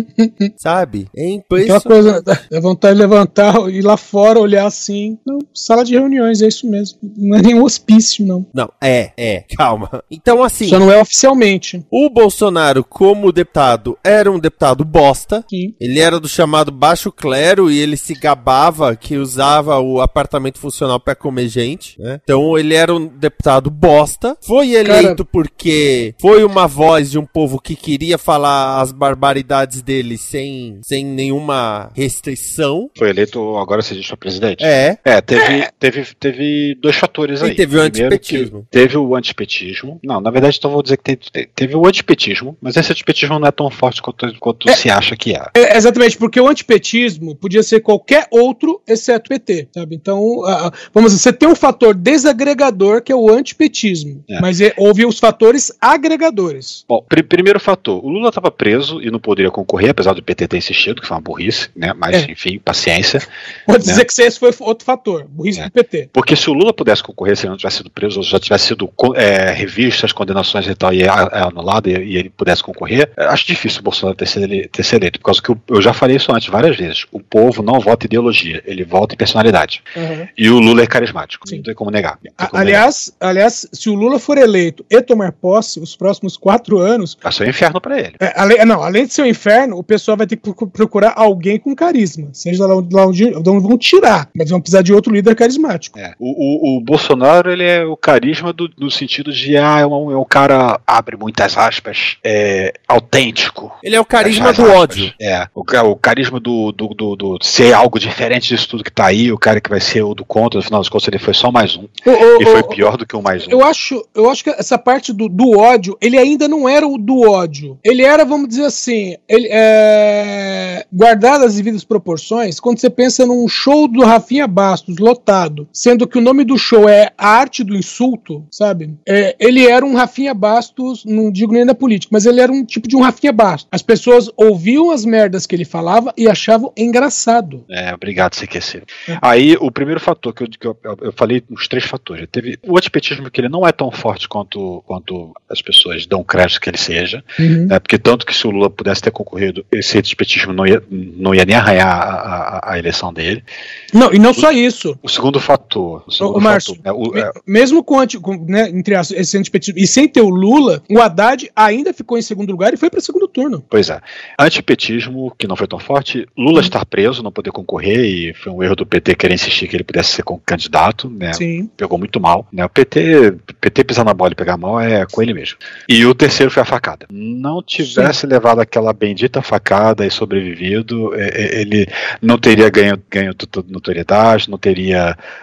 Sabe? É Aquela coisa, dá vontade de levantar, ir lá fora, olhar assim. Não, sala de reuniões, é isso mesmo. Não é nem um hospício, não. Não, é, é, calma. Então, assim. Só não é oficialmente. O Bolsonaro, como deputado, era um deputado bosta. Sim. Ele era do chamado baixo clero e ele se gabava que usava o apartamento funcional para comer gente, né? Então ele era um deputado bosta. Foi eleito Cara... porque foi uma voz de um povo que queria falar as barbaridades dele sem, sem nenhuma restrição. Foi eleito, agora se diz presidente. É. É, teve, é. teve, teve dois fatores aí. E teve o antipetismo. Teve o antipetismo. Não, na verdade, então vou dizer que teve, teve o antipetismo, mas esse antipetismo não é tão forte quanto, quanto é, se acha que é. é. Exatamente, porque o antipetismo podia ser qualquer outro, exceto PT, sabe? Então, uh, vamos dizer, você tem um fator desagregador que é o antipetismo, é. mas é, houve os fatores agregadores. Bom, pr primeiro fator, o Lula estava preso e não poderia concorrer, apesar do PT ter insistido, que foi uma burrice, né? Mas, é. enfim, paciência. Pode né? dizer que esse foi outro fator, burrice do PT. Porque se o Lula pudesse concorrer, se ele não tivesse sido preso, ou já tivesse sido é, revisto as condenações e tal, e é, é anulado, e, e, ele pudesse concorrer, acho difícil o Bolsonaro ter sido, ter sido eleito, por causa que eu, eu já falei isso antes várias vezes. O povo não vota ideologia, ele vota em personalidade. Uhum. E o Lula é carismático, Sim. não tem como negar. Tem como aliás, negar. aliás, se o Lula for eleito e tomar posse os próximos quatro anos. Vai ser um inferno para ele. É, além, não, além de ser um inferno, o pessoal vai ter que procurar alguém com carisma. Seja lá onde, lá onde, onde vão tirar, mas vão precisar de outro líder carismático. É. O, o, o, Bolsonaro, ele é o carisma do, no sentido de, ah, é um, é um cara, abre muitas aspas, é, autêntico. Ele é o carisma do aspas. ódio. É, o, o carisma do, do, do, do, ser algo diferente disso tudo que tá aí, o cara que vai ser o do contra, no final das contas ele foi só mais um. O, e foi pior do que o mais um. Eu acho, eu acho que essa parte do, do ódio, ele ainda não era o do ódio. Ele era, vamos dizer assim, ele, é, guardado as devidas proporções, quando você pensa num show do Rafinha Bastos lotado, sendo que o nome do show é A Arte do Insulto, sabe? É, ele era um Rafinha Bastos, não digo nem da política, mas ele era um tipo de um Rafinha Bastos. As pessoas ouviam as merdas que ele falava e achavam engraçado. É, obrigado, CQC. É. Aí, o primeiro fator que eu, que eu, eu, falei, os três fatores. Teve o antipetismo, que ele não é tão forte quanto, quanto as pessoas dão crédito que ele seja, uhum. né, porque tanto que se o Lula pudesse ter concorrido, esse antipetismo não ia, não ia nem arranhar a, a, a eleição dele. Não, e não o, só isso. O segundo fator. O, segundo Ô, Márcio, fator, né, o- é, mesmo com, anti, com né, entre as, esse antipetismo e sem ter o Lula, o Haddad ainda ficou em segundo lugar e foi para segundo turno. Pois é. Antipetismo, que não foi tão forte. Lula estar preso, não poder concorrer, e foi um erro do PT querer insistir que ele pudesse ser candidato, né? Sim. Pegou muito mal. Né? O PT, PT pisar na bola e pegar mal é com ele mesmo. E o terceiro foi a facada. Não tivesse levado aquela bendita facada e sobrevivido, é, é, ele não teria ganho, ganho notoriedade, não teria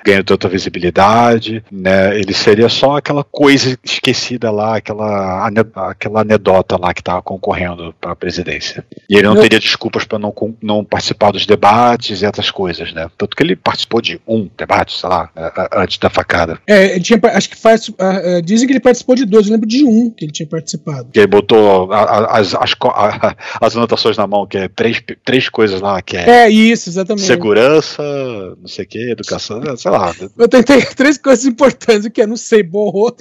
ganho tanta visibilidade, né? Ele seria só aquela coisa esquecida lá, aquela, aquela anedota lá que estava concorrendo para a presidência. E ele não Eu- teria desculpas para não, não participar dos debates e outras coisas, né? Tanto que ele participou de um debate, sei lá, antes da facada. É, ele tinha, acho que faz, ah, dizem que ele participou de dois, eu lembro de um que ele tinha participado. E aí botou a- a- as, as, a- as anotações na mão, que é três, três coisas lá, que é, É isso, exatamente. segurança, não sei o que, educação, sei lá. Eu tentei três coisas importantes, o que é, não sei, borrou.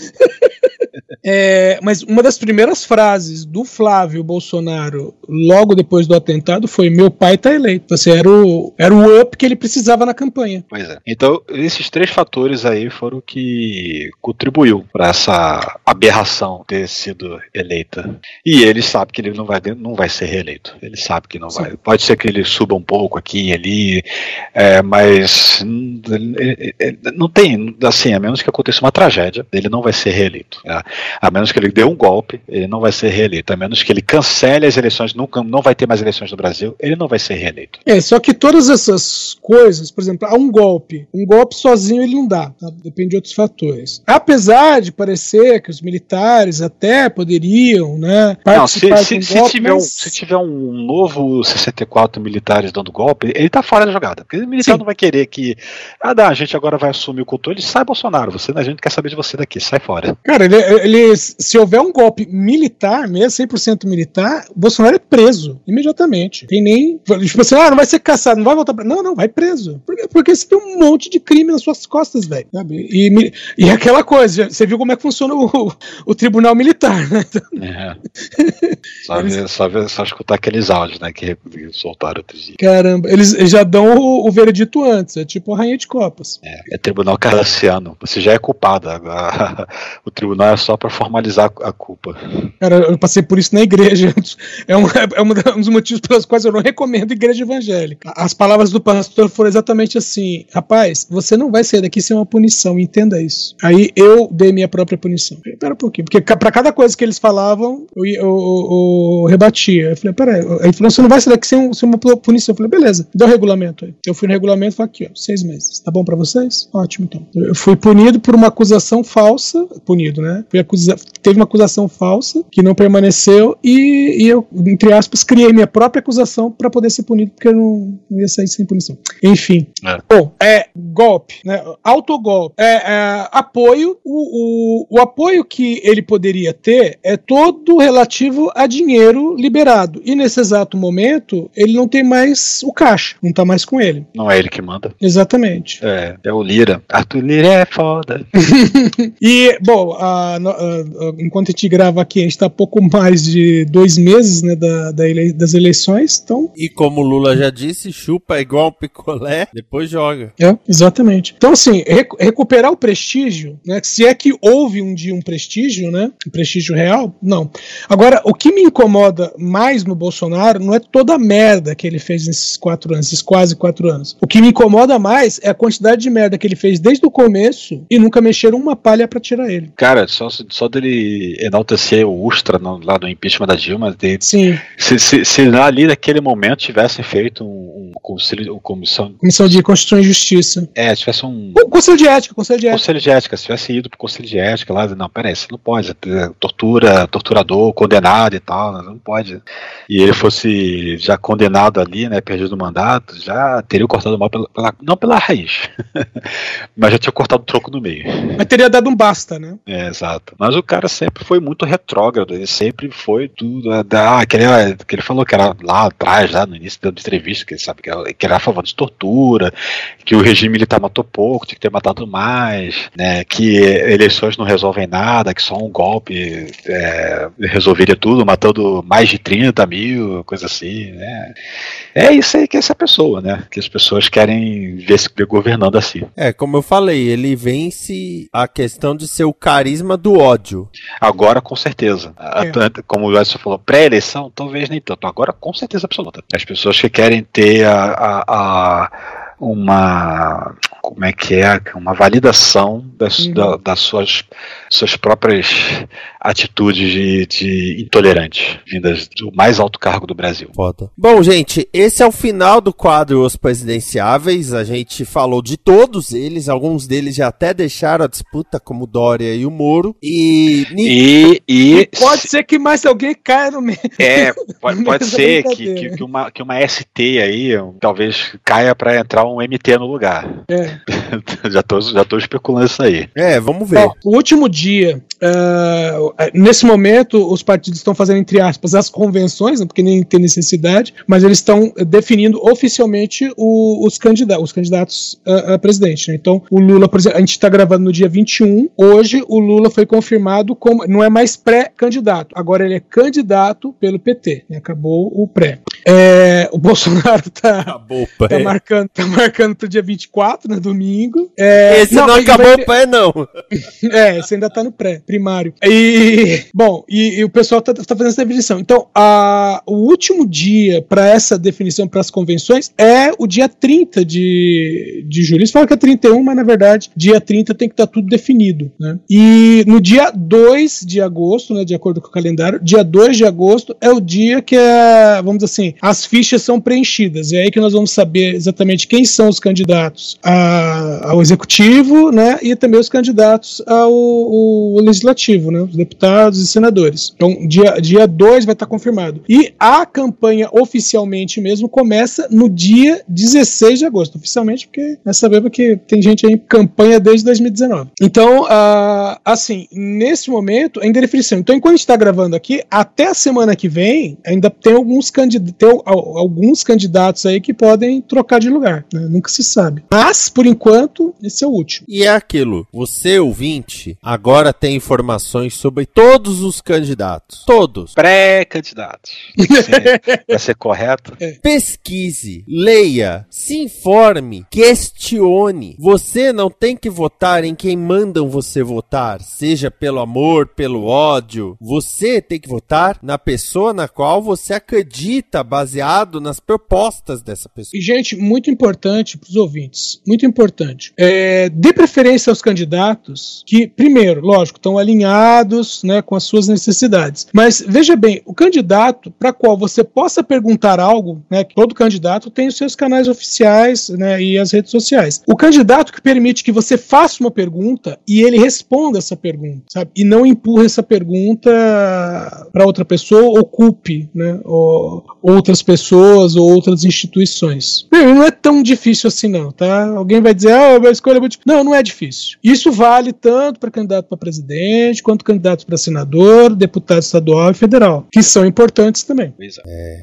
É, mas uma das primeiras frases do Flávio Bolsonaro logo depois do atentado foi: Meu pai tá eleito. Assim, era, o, era o up que ele precisava na campanha. Pois é. Então, esses três fatores aí foram o que contribuiu para essa aberração ter sido eleita. E ele sabe que ele não vai, não vai ser reeleito. Ele sabe que não vai. Pode ser que ele suba um pouco aqui e ali, é, mas ele- ele- não tem, assim, a menos que aconteça uma tragédia, ele não vai ser reeleito. né? A menos que ele dê um golpe, ele não vai ser reeleito. A menos que ele cancele as eleições, nunca, não vai ter mais eleições no Brasil, ele não vai ser reeleito. É, só que todas essas coisas, por exemplo, há um golpe. Um golpe sozinho ele não dá, tá? depende de outros fatores. Apesar de parecer que os militares até poderiam, né, Não, se, se, um se golpe, tiver um, mas- se tiver um novo 64 militares dando golpe, ele tá fora da jogada. Porque o militar não vai querer que. Ah, dá, a gente agora vai assumir o controle. Sai, Bolsonaro. Você, a gente quer saber de você daqui, sai fora. Cara, ele, ele- se houver um golpe militar, mesmo 100% militar, Bolsonaro é preso imediatamente. Tem nem. Tipo assim, ah, não vai ser caçado, não vai voltar pra. Não, não, vai preso. Por? Porque você tem um monte de crime nas suas costas, velho. E, e aquela coisa, você viu como é que funciona o, o tribunal militar, né? É. Só, ver, só, ver, só escutar aqueles áudios, né, que soltaram outro dia. Caramba, eles já dão o, o veredito antes, é tipo a rainha de copas. É tribunal cardassiano. Você já é culpado. Agora, o tribunal é só pra formalizar a culpa. Cara, eu passei por isso na igreja. É um, é um da- um dos motivos pelos quais eu não recomendo igreja evangélica. As palavras do pastor foram exatamente assim: rapaz, você não vai sair daqui sem uma punição, entenda isso. Aí eu dei minha própria punição. Falei, Pera um pouquinho, porque pra cada coisa que eles falavam, eu, eu, eu- eu rebatia. Eu falei, peraí, aí falou: você não vai sair daqui sem, sem uma punição. Eu falei, beleza, dá o regulamento aí. Eu fui no regulamento e falei, aqui, ó, seis meses. Tá bom pra vocês? Ótimo, então. Eu fui punido por uma acusação falsa, punido, né? Fui acusa- teve uma acusação falsa que não permaneceu e, e eu, entre aspas, criei minha própria acusação pra poder ser punido porque eu não, não ia sair sem punição. Enfim. Bom, é golpe, né? Autogolpe. É, é, apoio. O, o, o apoio que ele poderia ter é todo relativo a dinheiro liberado. E nesse exato momento, ele não tem mais o caixa, não tá mais com ele. Não é ele que manda. Exatamente. É, é o Lira. Arthur Lira é foda. E, bom, a- a- a- enquanto a gente grava aqui, a gente tá há pouco mais de dois meses né, da, da ele- das eleições, então. E como o Lula já disse, chupa igual um picolé, depois joga. É, exatamente. Então, assim, recu- recuperar o prestígio, né? Se é que houve um dia um prestígio, né? Um prestígio real, não. Agora, o que me incomoda mais no Bolsonaro não é toda a merda que ele fez nesses quatro anos, esses quase quatro anos. O que me incomoda mais é a quantidade de merda que ele fez desde o começo e nunca mexeram uma palha pra tirar ele. Cara, só, só dele enaltecer o Ustra no- lá do impeachment da Dilma. De, Sim. Se, se, se ali naquele momento tivessem feito um, um conselho, uma comissão. Comissão de Constituição e Justiça. É, tivesse um. O Conselho de Ética, Conselho de Ética. Conselho de ética, se tivesse ido pro conselho de ética lá, não, peraí, você não pode, é, tortura, torturador, condenado e tal, não pode. E ele fosse já condenado ali, né, perdido o mandato, já teria cortado mal pela, pela- não pela raiz, mas já tinha cortado o troco no meio. Mas teria dado um basta, né? É, exato. Mas o cara sempre foi muito retrógrado, ele sempre foi tudo. Da, que, ele, que ele falou que era lá atrás, lá no início da entrevista, que ele sabe que era, que era a favor de tortura, que o regime militar matou pouco, tinha que ter matado mais, né? Que eleições não resolvem nada, que só um golpe é, resolveria tudo, matando mais de 30 mil, coisa assim, né? É isso aí que é essa pessoa, né? Que as pessoas querem ver se governando assim. É, como eu falei, ele vence a questão de ser o carisma do ódio. Agora, com certeza. É. Como o Edson falou, pré-eleição, talvez nem tanto. Agora, com certeza absoluta. As pessoas que querem ter a, a, a uma como é que é uma validação das, uhum. da, das suas, suas próprias atitudes de, de intolerantes vindas do mais alto cargo do Brasil. Foda. Bom, gente, esse é o final do quadro Os Presidenciáveis. A gente falou de todos eles, alguns deles já até deixaram a disputa, como Dória e o Moro. E, e, e, e pode ser que mais alguém caia no meio. É, pode, pode ser que, que, que, uma, que uma ST aí talvez caia para entrar um MT no lugar. É. já, tô, já tô especulando isso aí. É, vamos ver. Bom, o último dia, uh, nesse momento, os partidos estão fazendo, entre aspas, as convenções, né, porque nem tem necessidade, mas eles estão definindo oficialmente o, os, candidatos, os candidatos a, a presidente. Né? Então, o Lula, por exemplo, a gente está gravando no dia 21, hoje o Lula foi confirmado como, não é mais pré-candidato, agora ele é candidato pelo PT, né? acabou o pré. É, o Bolsonaro está tá marcando, tá marcando pro dia 24, né, domingo. É, esse não, não acabou o pré, não. é, esse ainda tá no pré, primário. E, bom, e, e o pessoal tá, tá, fazendo essa definição. Então, a, o último dia para essa definição, para as convenções, é o dia 30 de, de julho. Eles falam que é 31, mas na verdade, dia 30 tem que estar tá tudo definido. Né? E no dia 2 de agosto, né, de acordo com o calendário, dia 2 de agosto é o dia que, é, vamos dizer assim, as fichas são preenchidas. É aí que nós vamos saber exatamente quem são os candidatos a, ao executivo, né, e também os candidatos ao, ao legislativo, né, os deputados e senadores. Então, dia, dia 2 vai estar confirmado. E a campanha oficialmente mesmo começa no dia 16 de agosto. Oficialmente, porque nós sabemos que tem gente aí em campanha desde 2019. Então, uh, assim, nesse momento, ainda é definição. Então, enquanto a gente está gravando aqui, até a semana que vem, ainda tem alguns candidatos alguns candidatos aí que podem trocar de lugar, né? Nunca se sabe. Mas, por enquanto, esse é o último. E é aquilo, você ouvinte, agora tem informações sobre todos os candidatos. Todos. Pré-candidatos. Para ser correto. É. Pesquise, leia, se informe, questione. Você não tem que votar em quem mandam você votar, seja pelo amor, pelo ódio. Você tem que votar na pessoa na qual você acredita baseado nas propostas dessa pessoa. E, gente, muito importante para os ouvintes, muito importante. É, dê preferência aos candidatos que, primeiro, lógico, estão alinhados né, com as suas necessidades. Mas veja bem, o candidato para qual você possa perguntar algo, né, todo candidato tem os seus canais oficiais né, e as redes sociais. O candidato que permite que você faça uma pergunta e ele responda essa pergunta, sabe? E não empurre essa pergunta para outra pessoa, ocupe, né? Ou, outras pessoas ou outras instituições. Bem, não é tão difícil assim não, tá? Alguém vai dizer, ah, a escolha é muito difícil. Não, não é difícil. Isso vale tanto para candidato para presidente, quanto candidato para senador, deputado estadual e federal, que são importantes também. É.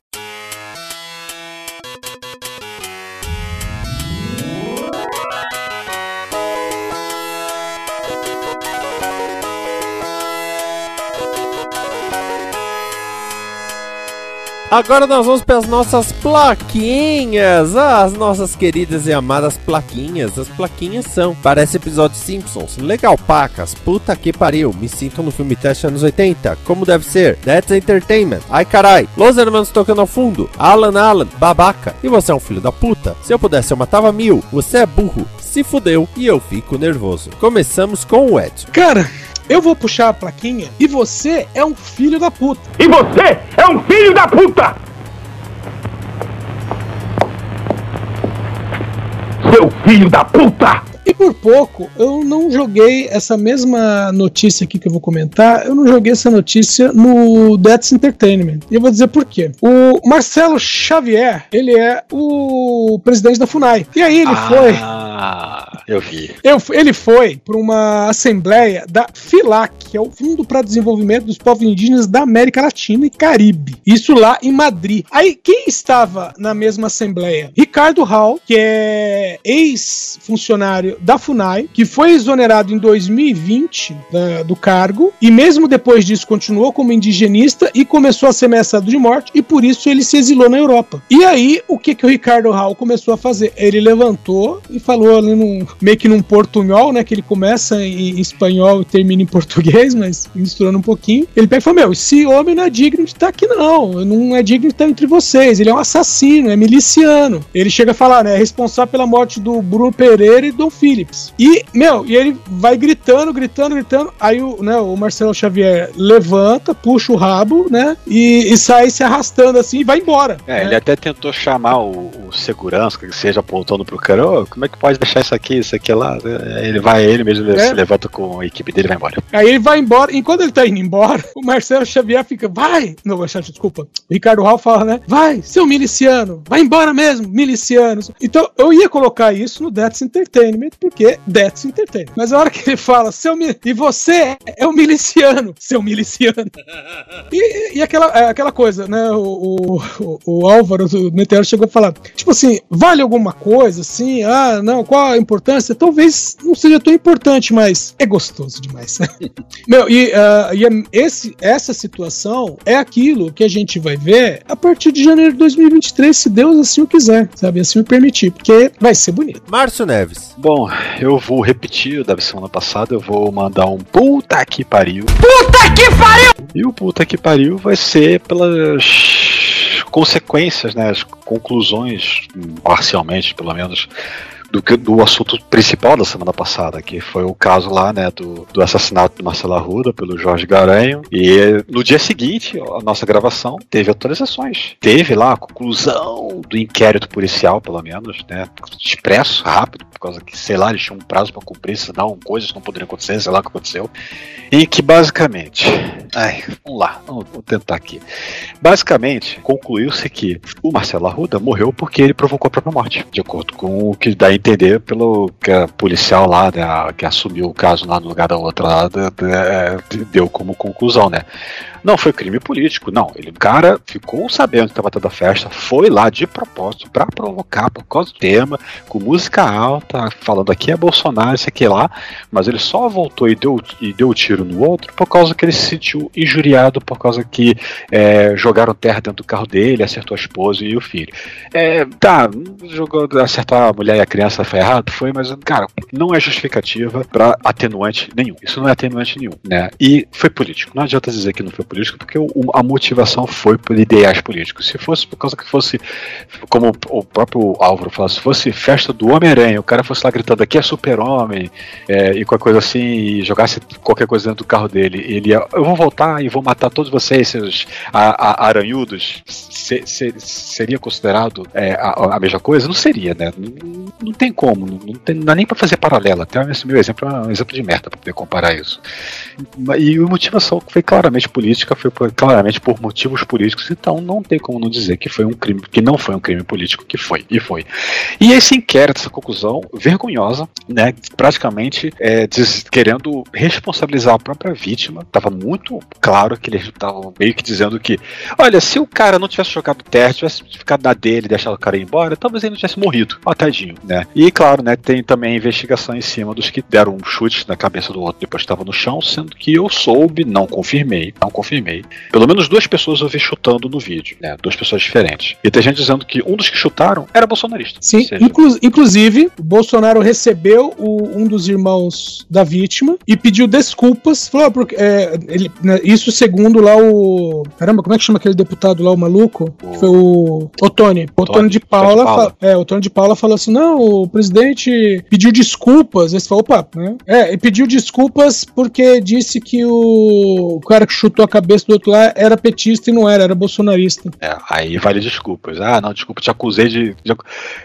Agora nós vamos para as nossas plaquinhas, as nossas queridas e amadas plaquinhas. As plaquinhas são, parece episódio Simpsons, legal pacas, puta que pariu, me sinto no filme teste anos 80, como deve ser, That's Entertainment, ai carai, Los Hermanos tocando ao fundo, Alan Alan, babaca, e você é um filho da puta, se eu pudesse eu matava mil, você é burro, se fudeu e eu fico nervoso. Começamos com o Edson. Cara, eu vou puxar a plaquinha e você é um filho da puta. E você é um filho da puta! Seu filho da puta! E por pouco eu não joguei essa mesma notícia aqui que eu vou comentar, eu não joguei essa notícia no Death's Entertainment. E eu vou dizer por quê. O Marcelo Xavier, ele é o presidente da FUNAI. E aí ele ah, foi. Ah, eu vi. Eu, ele foi para uma assembleia da FILAC, que é o Fundo para Desenvolvimento dos Povos Indígenas da América Latina e Caribe. Isso lá em Madrid. Aí quem estava na mesma assembleia? Ricardo Hall, que é ex-funcionário da FUNAI, que foi exonerado em 2020 da, do cargo e mesmo depois disso continuou como indigenista e começou a ser ameaçado de morte e por isso ele se exilou na Europa. E aí o que que o Ricardo Hall começou a fazer? Ele levantou e falou ali num, meio que num portunhol, né, que ele começa em, espanhol e termina em português, mas misturando um pouquinho. Ele pega e falou: "Meu, esse homem não é digno de estar aqui não, não é digno de estar entre vocês. Ele é um assassino, é miliciano". Ele chega a falar, né, é responsável pela morte do Bruno Pereira e do Phillips. E, meu, e ele vai gritando, gritando, gritando. Aí o, né, o Marcelo Xavier levanta, puxa o rabo, né? E, e sai se arrastando assim e vai embora. É, né? ele até tentou chamar o, o segurança, que seja apontando pro cara, ô, como é que pode deixar isso aqui, isso aqui lá? Ele vai, ele mesmo É. se levanta com a equipe dele e vai embora. Aí ele vai embora, e quando ele tá indo embora, o Marcelo Xavier fica, vai! Não, Marcelo, desculpa. O Ricardo Hall fala, né? Vai, seu miliciano, vai embora mesmo, miliciano. Então eu ia colocar isso no Death's Entertainment, porque Death's Entertainment. Mas a hora que ele fala, seu e você é o miliciano, seu miliciano. E, e aquela, é, aquela coisa, né? O, o, o Álvaro do Meteoro chegou a falar, tipo assim, vale alguma coisa, assim? Ah, não, qual a importância? Talvez não seja tão importante, mas é gostoso demais. Meu, e, ah, e é- esse, essa situação é aquilo que a gente vai ver a partir de janeiro de 2023, se Deus assim o quiser, sabe? Assim o permitir, porque vai ser bonito. Márcio Neves. Bom, eu vou repetir o da semana passada, eu vou mandar um puta que pariu. Puta que pariu! E o puta que pariu vai ser pelas consequências, né, as conclusões, parcialmente pelo menos, do, do assunto principal da semana passada, que foi o caso lá, né, do, do assassinato do Marcelo Arruda pelo Jorge Garanho. E no dia seguinte, a nossa gravação teve atualizações. Teve lá a conclusão do inquérito policial, pelo menos, né, expresso, rápido, por causa que, sei lá, eles tinham um prazo para cumprir, senão coisas não poderiam acontecer, sei lá o que aconteceu. E que basicamente, ai, vamos lá, vamos, vou tentar aqui. Basicamente, concluiu-se que o Marcelo Arruda morreu porque ele provocou a própria morte, de acordo com o que dá a entender pelo que a policial lá, né, que assumiu o caso lá no lugar da outra de- de- deu como conclusão, né? Não foi crime político, não. Ele, o cara ficou sabendo que estava tendo a festa, foi lá de propósito para provocar por causa do tema, com música alta, falando aqui é Bolsonaro, isso aqui lá, mas ele só voltou e deu, e deu tiro no outro por causa que ele se sentiu injuriado, por causa que é, jogaram terra dentro do carro dele, acertou a esposa e o filho. É, tá, jogou, acertar a mulher e a criança foi errado? Foi, mas, cara, não é justificativa para atenuante nenhum. Isso não é atenuante nenhum, né? E foi político. Não adianta dizer que não foi político, porque o- a motivação foi por ideais políticos. Se fosse por causa que fosse, como o próprio Álvaro falou, se fosse festa do Homem-Aranha, o cara fosse lá gritando aqui é super-homem, é, e qualquer coisa assim, e jogasse qualquer coisa dentro do carro dele, ele ia, eu vou voltar e vou matar todos vocês, seus a- a- aranhudos, se- se- seria considerado é, a, a mesma coisa? Não seria, né? Não, não tem como, não, tem, não dá nem pra fazer paralelo. Até esse meu exemplo é um exemplo de merda pra poder comparar isso. E a motivação foi claramente política, foi claramente por motivos políticos, então não tem como não dizer que foi um crime, que não foi um crime político, que foi, e foi. E esse inquérito, essa conclusão vergonhosa, né, praticamente é, diz- querendo responsabilizar a própria vítima, estava muito claro que eles estavam meio que dizendo que, olha, se o cara não tivesse jogado terra, tivesse ficado na dele e deixado o cara ir embora, talvez ele não tivesse morrido, ó, tadinho, né. E claro, né, tem também a investigação em cima dos que deram um chute na cabeça do outro depois que estava no chão, sendo que eu soube, não confirmei, não confirmei. Pelo menos duas pessoas eu vi chutando no vídeo, né, duas pessoas diferentes. E tem gente dizendo que um dos que chutaram era bolsonarista. Sim, seja, inclu- inclusive, o Bolsonaro recebeu o- um dos irmãos da vítima e pediu desculpas. Falou, ah, porque, é, ele- né, isso segundo lá o. Caramba, como é que chama aquele deputado lá, o maluco? Que foi o Otone. O Otone de Paula. Paula. fa- é, o Otone de Paula falou assim: não, o presidente pediu desculpas. Aí você fala, opa, né? É, e pediu desculpas porque disse que o, cara que chutou a cabeça do outro lá era petista e não era, era bolsonarista. É, aí vale desculpas. Ah, não, desculpa, te acusei de.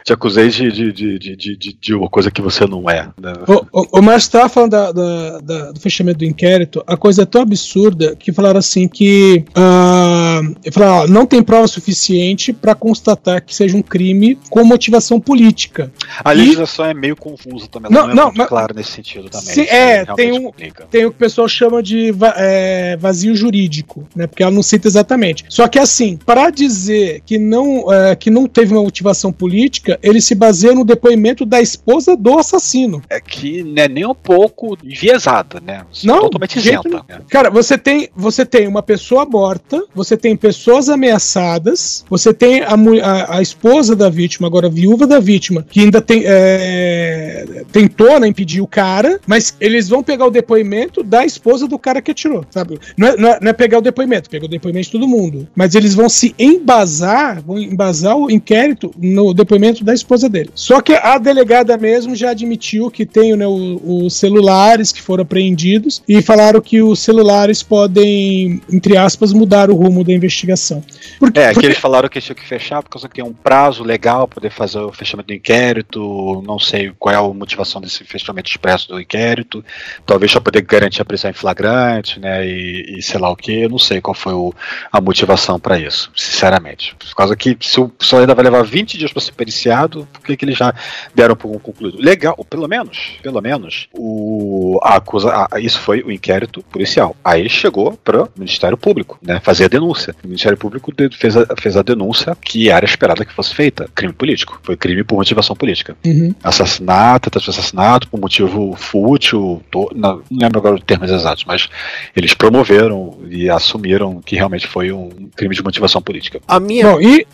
te acusei de, de, de, de, de, uma coisa que você não é. né? O, o, o Márcio tava falando da- da- da- do fechamento do inquérito, a coisa é tão absurda que falaram assim que ah, falaram, não tem prova suficiente para constatar que seja um crime com motivação política. A E- legislação é meio confusa também, Não, não, não, é muito mas- clara nesse sentido também. É, tem um, complica. tem o que o pessoal chama de é, vazio jurídico, né? Porque ela não cita exatamente. Só que assim, para dizer que não, é, que não teve uma motivação política, ele se baseia no depoimento da esposa do assassino. É que não é nem um pouco enviesada, né? Não, totalmente de jeito isenta. né? Cara, você tem, você tem uma pessoa morta, você tem pessoas ameaçadas, você tem a, a, a esposa da vítima, agora a viúva da vítima, que ainda tem, é, tentou né, impedir o cara, mas eles vão pegar o depoimento da esposa do cara que atirou, sabe? Não é, não é- não é pegar o depoimento, pegou o depoimento de todo mundo, mas eles vão se embasar, vão embasar o inquérito no depoimento da esposa dele. Só que a delegada mesmo já admitiu que tem né, os celulares que foram apreendidos e falaram que os celulares podem, entre aspas, mudar o rumo da investigação. Porque, É, que porque- eles falaram que tinha que fechar por causa que tem um prazo legal para poder fazer o fechamento do inquérito. Não sei qual é a motivação desse fechamento expresso do inquérito. Talvez para poder garantir a prisão em flagrante, né? E, e sei lá o que. Eu não sei qual foi o- a motivação para isso, sinceramente. Por causa que se o só ainda vai levar 20 dias para ser periciado, por que, que eles já deram por um concluído? Legal, pelo menos, pelo menos, o, a acusa, a- isso foi o inquérito policial. Aí chegou para o Ministério Público, né? Fazer a denúncia. O Ministério Público fez a, fez a denúncia que era esperada que fosse feita. Crime político. Foi crime por motivação política. Uhum. Assassinato, de assassinato por motivo fútil, to- não, não lembro agora os termos exatos, mas eles promoveram e assumiram que realmente foi um crime de motivação política. A minha. Bom, e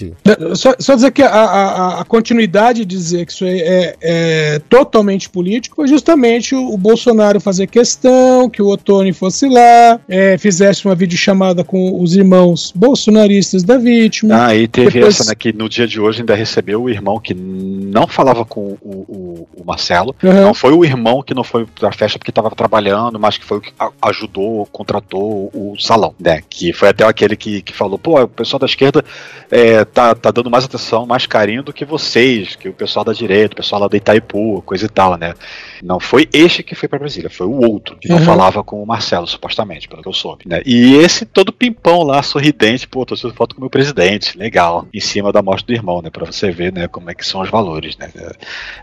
só, só dizer que a, a- a continuidade de dizer que isso é, é- é totalmente político foi justamente o, o Bolsonaro fazer questão que o Otoni fosse lá, é, fizesse uma videochamada com os irmãos bolsonaristas da vítima. Ah, e teve Depois- essa, né, que no dia de hoje ainda recebeu o irmão que não falava com o, o- o Marcelo. Uhum. Não foi o irmão que não foi pra festa porque estava trabalhando, mas que foi o que ajudou, contratou o salão, né? Que foi até aquele que, que falou, pô, o pessoal da esquerda é, tá, tá dando mais atenção, mais carinho do que vocês, que o pessoal da direita, o pessoal lá do Itaipu, coisa e tal, né? Não foi este que foi pra Brasília, foi o outro, que não Uhum. falava com o Marcelo, supostamente, pelo que eu soube, né? E esse todo pimpão lá, sorridente, pô, tô tirando foto com o meu presidente, legal, em cima da morte do irmão, né? Pra você ver, né, como é que são os valores, né?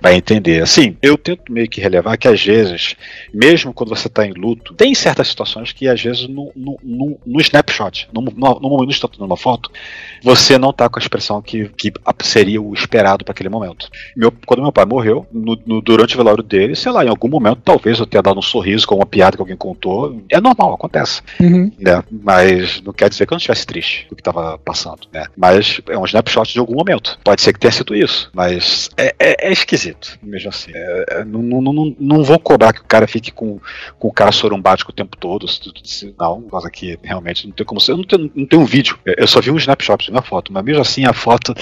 Vai entender. Assim, eu tento meio que relevar que às vezes, mesmo quando você tá em luto, tem certas situações que às vezes no, no, no, no snapshot, no, no, no momento numa foto, você não tá com a expressão que, que seria o esperado para aquele momento. Meu, quando meu pai morreu, no, no- durante o velório dele, sei lá, em algum momento talvez eu tenha dado um sorriso com uma piada que alguém contou. É normal, acontece. Uhum. Né? Mas não quer dizer que eu não estivesse triste do que estava passando. Né? Mas é um snapshot de algum momento. Pode ser que tenha sido isso. Mas é, é- é esquisito, mesmo assim. É- é- não, não, não, não vou cobrar que o cara fique com, com o cara sorumbático o tempo todo. se- Não, causa que realmente não tem como ser. Eu não tenho, não tenho um vídeo. Eu só vi um snapshot uma foto, mas mesmo assim a foto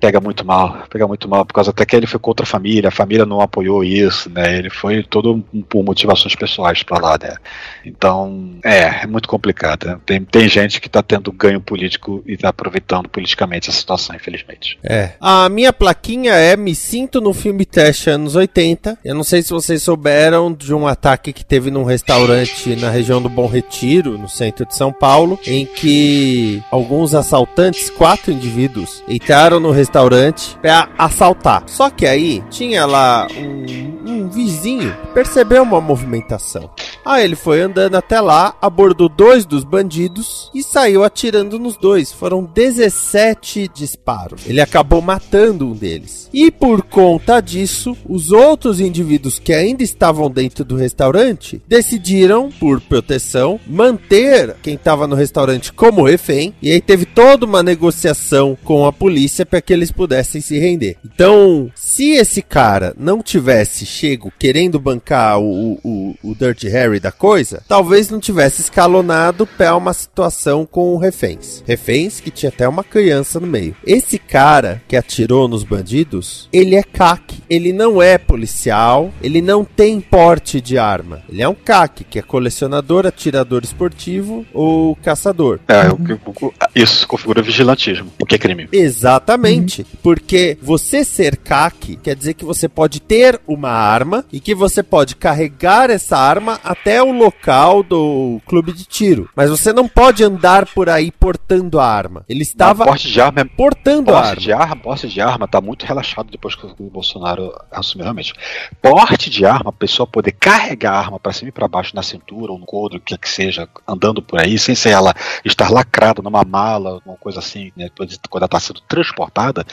pega muito mal. Pega muito mal, por causa até que ele foi contra a família, a família não apoiou isso, né? Ele foi todo por motivações pessoais pra lá, né? Então, é, é muito complicado. né? Tem, tem gente que tá tendo ganho político e tá aproveitando politicamente a situação, infelizmente. É. A minha plaquinha é Me Sinto no filme Trash anos 80. Eu não sei se vocês souberam de um ataque que teve num restaurante na região do Bom Retiro, no centro de São Paulo, em que alguns assaltantes, quatro indivíduos, entraram no restaurante pra assaltar. Só que aí tinha lá um, um vizinho percebeu uma movimentação. Aí ele foi andando até lá, abordou dois dos bandidos e saiu atirando nos dois. Foram 17 disparos. Ele acabou matando um deles. E por conta disso, os outros indivíduos que ainda estavam dentro do restaurante decidiram, por proteção, manter quem estava no restaurante como refém. E aí teve toda uma negociação com a polícia para que eles pudessem se render. Então, se esse cara não tivesse chego querendo bancar o, o, o Dirty Harry da coisa, talvez não tivesse escalonado pra uma situação com reféns. Reféns que tinha até uma criança no meio. Esse cara que atirou nos bandidos, ele é CAC. Ele não é policial, ele não tem porte de arma. Ele é um CAC, que é colecionador, atirador esportivo ou caçador. É, o, o, isso configura vigilantismo, o que é crime. Exatamente. Porque você ser CAC quer dizer que você pode ter uma arma e que você pode carregar essa arma até o local do clube de tiro. Mas você não pode andar por aí portando a arma. Ele estava porte de arma é portando a Porte arma. de arma, porte de arma tá muito relaxado depois que o Bolsonaro assumiu realmente. Porte de arma, a pessoa poder carregar a arma para cima e para baixo na cintura ou no couro, o que que seja, andando por aí, sem ser ela estar lacrada numa mala, uma coisa assim, né, quando ela está sendo transportada,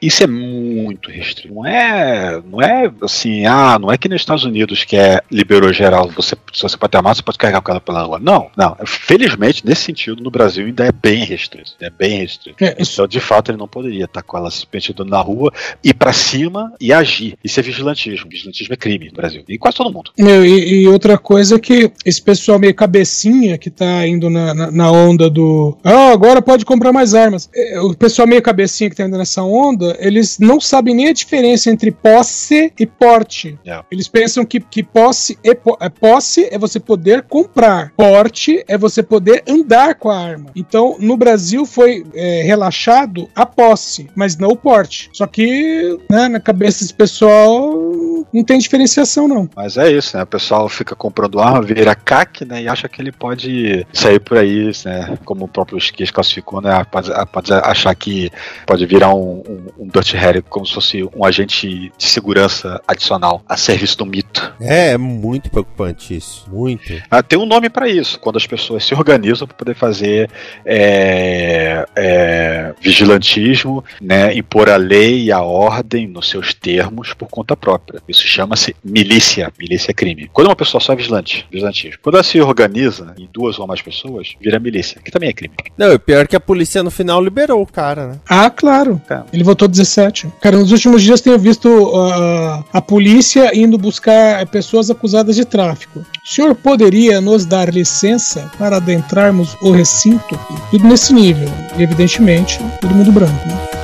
isso é muito restrito. Não é, não é assim, ah, não é que nos Estados Unidos que é liberou geral, você, se você pode ter arma, você pode carregar o cara pela rua. Não, não. Felizmente, nesse sentido, no Brasil ainda é bem restrito. É bem restrito. É, isso- Então, de fato, ele não poderia estar com ela andando na rua, pra cima e agir. Isso é vigilantismo. Vigilantismo é crime no Brasil. E quase todo mundo. Meu, e, e outra coisa é que esse pessoal meio cabecinha que tá indo na, na, na onda do. Ah, agora pode comprar mais armas. É, O pessoal meio cabecinha que tá indo nessa onda, eles não sabem nem a diferença entre posse e porte. É. Eles pensam que, que posse, é, po- é posse é você poder comprar, porte é você poder andar com a arma. Então, no Brasil foi é, relaxado a posse, mas não o porte. Só que, né, na cabeça desse pessoal, não tem diferenciação, não. Mas é isso, né? O pessoal fica comprando arma, vira CAC, né? E acha que ele pode sair por aí, né? Como o próprio Esquias classificou, né? Pode, pode achar que pode virar um, um, um Dirty Harry como se fosse um agente de segurança adicional a serviço do mito. É, é muito preocupante isso. Muito. Ah, tem um nome pra isso, quando as pessoas se organizam para poder fazer é, é, vigilantismo, né, impor a lei e a ordem nos seus termos por conta própria. Isso chama-se milícia. Milícia é crime. Quando uma pessoa só é vigilante, vigilantismo. Quando ela se organiza em duas ou mais pessoas, vira milícia, que também é crime. Não, e pior que a polícia no final liberou o cara, né? Ah, claro. Tá. Ele votou 17. Cara, nos últimos dias tenho visto uh, a polícia indo buscar pessoas acusadas de tráfico. O senhor poderia nos dar licença para adentrarmos o recinto? Tudo nesse nível. E, evidentemente, todo mundo branco. Né?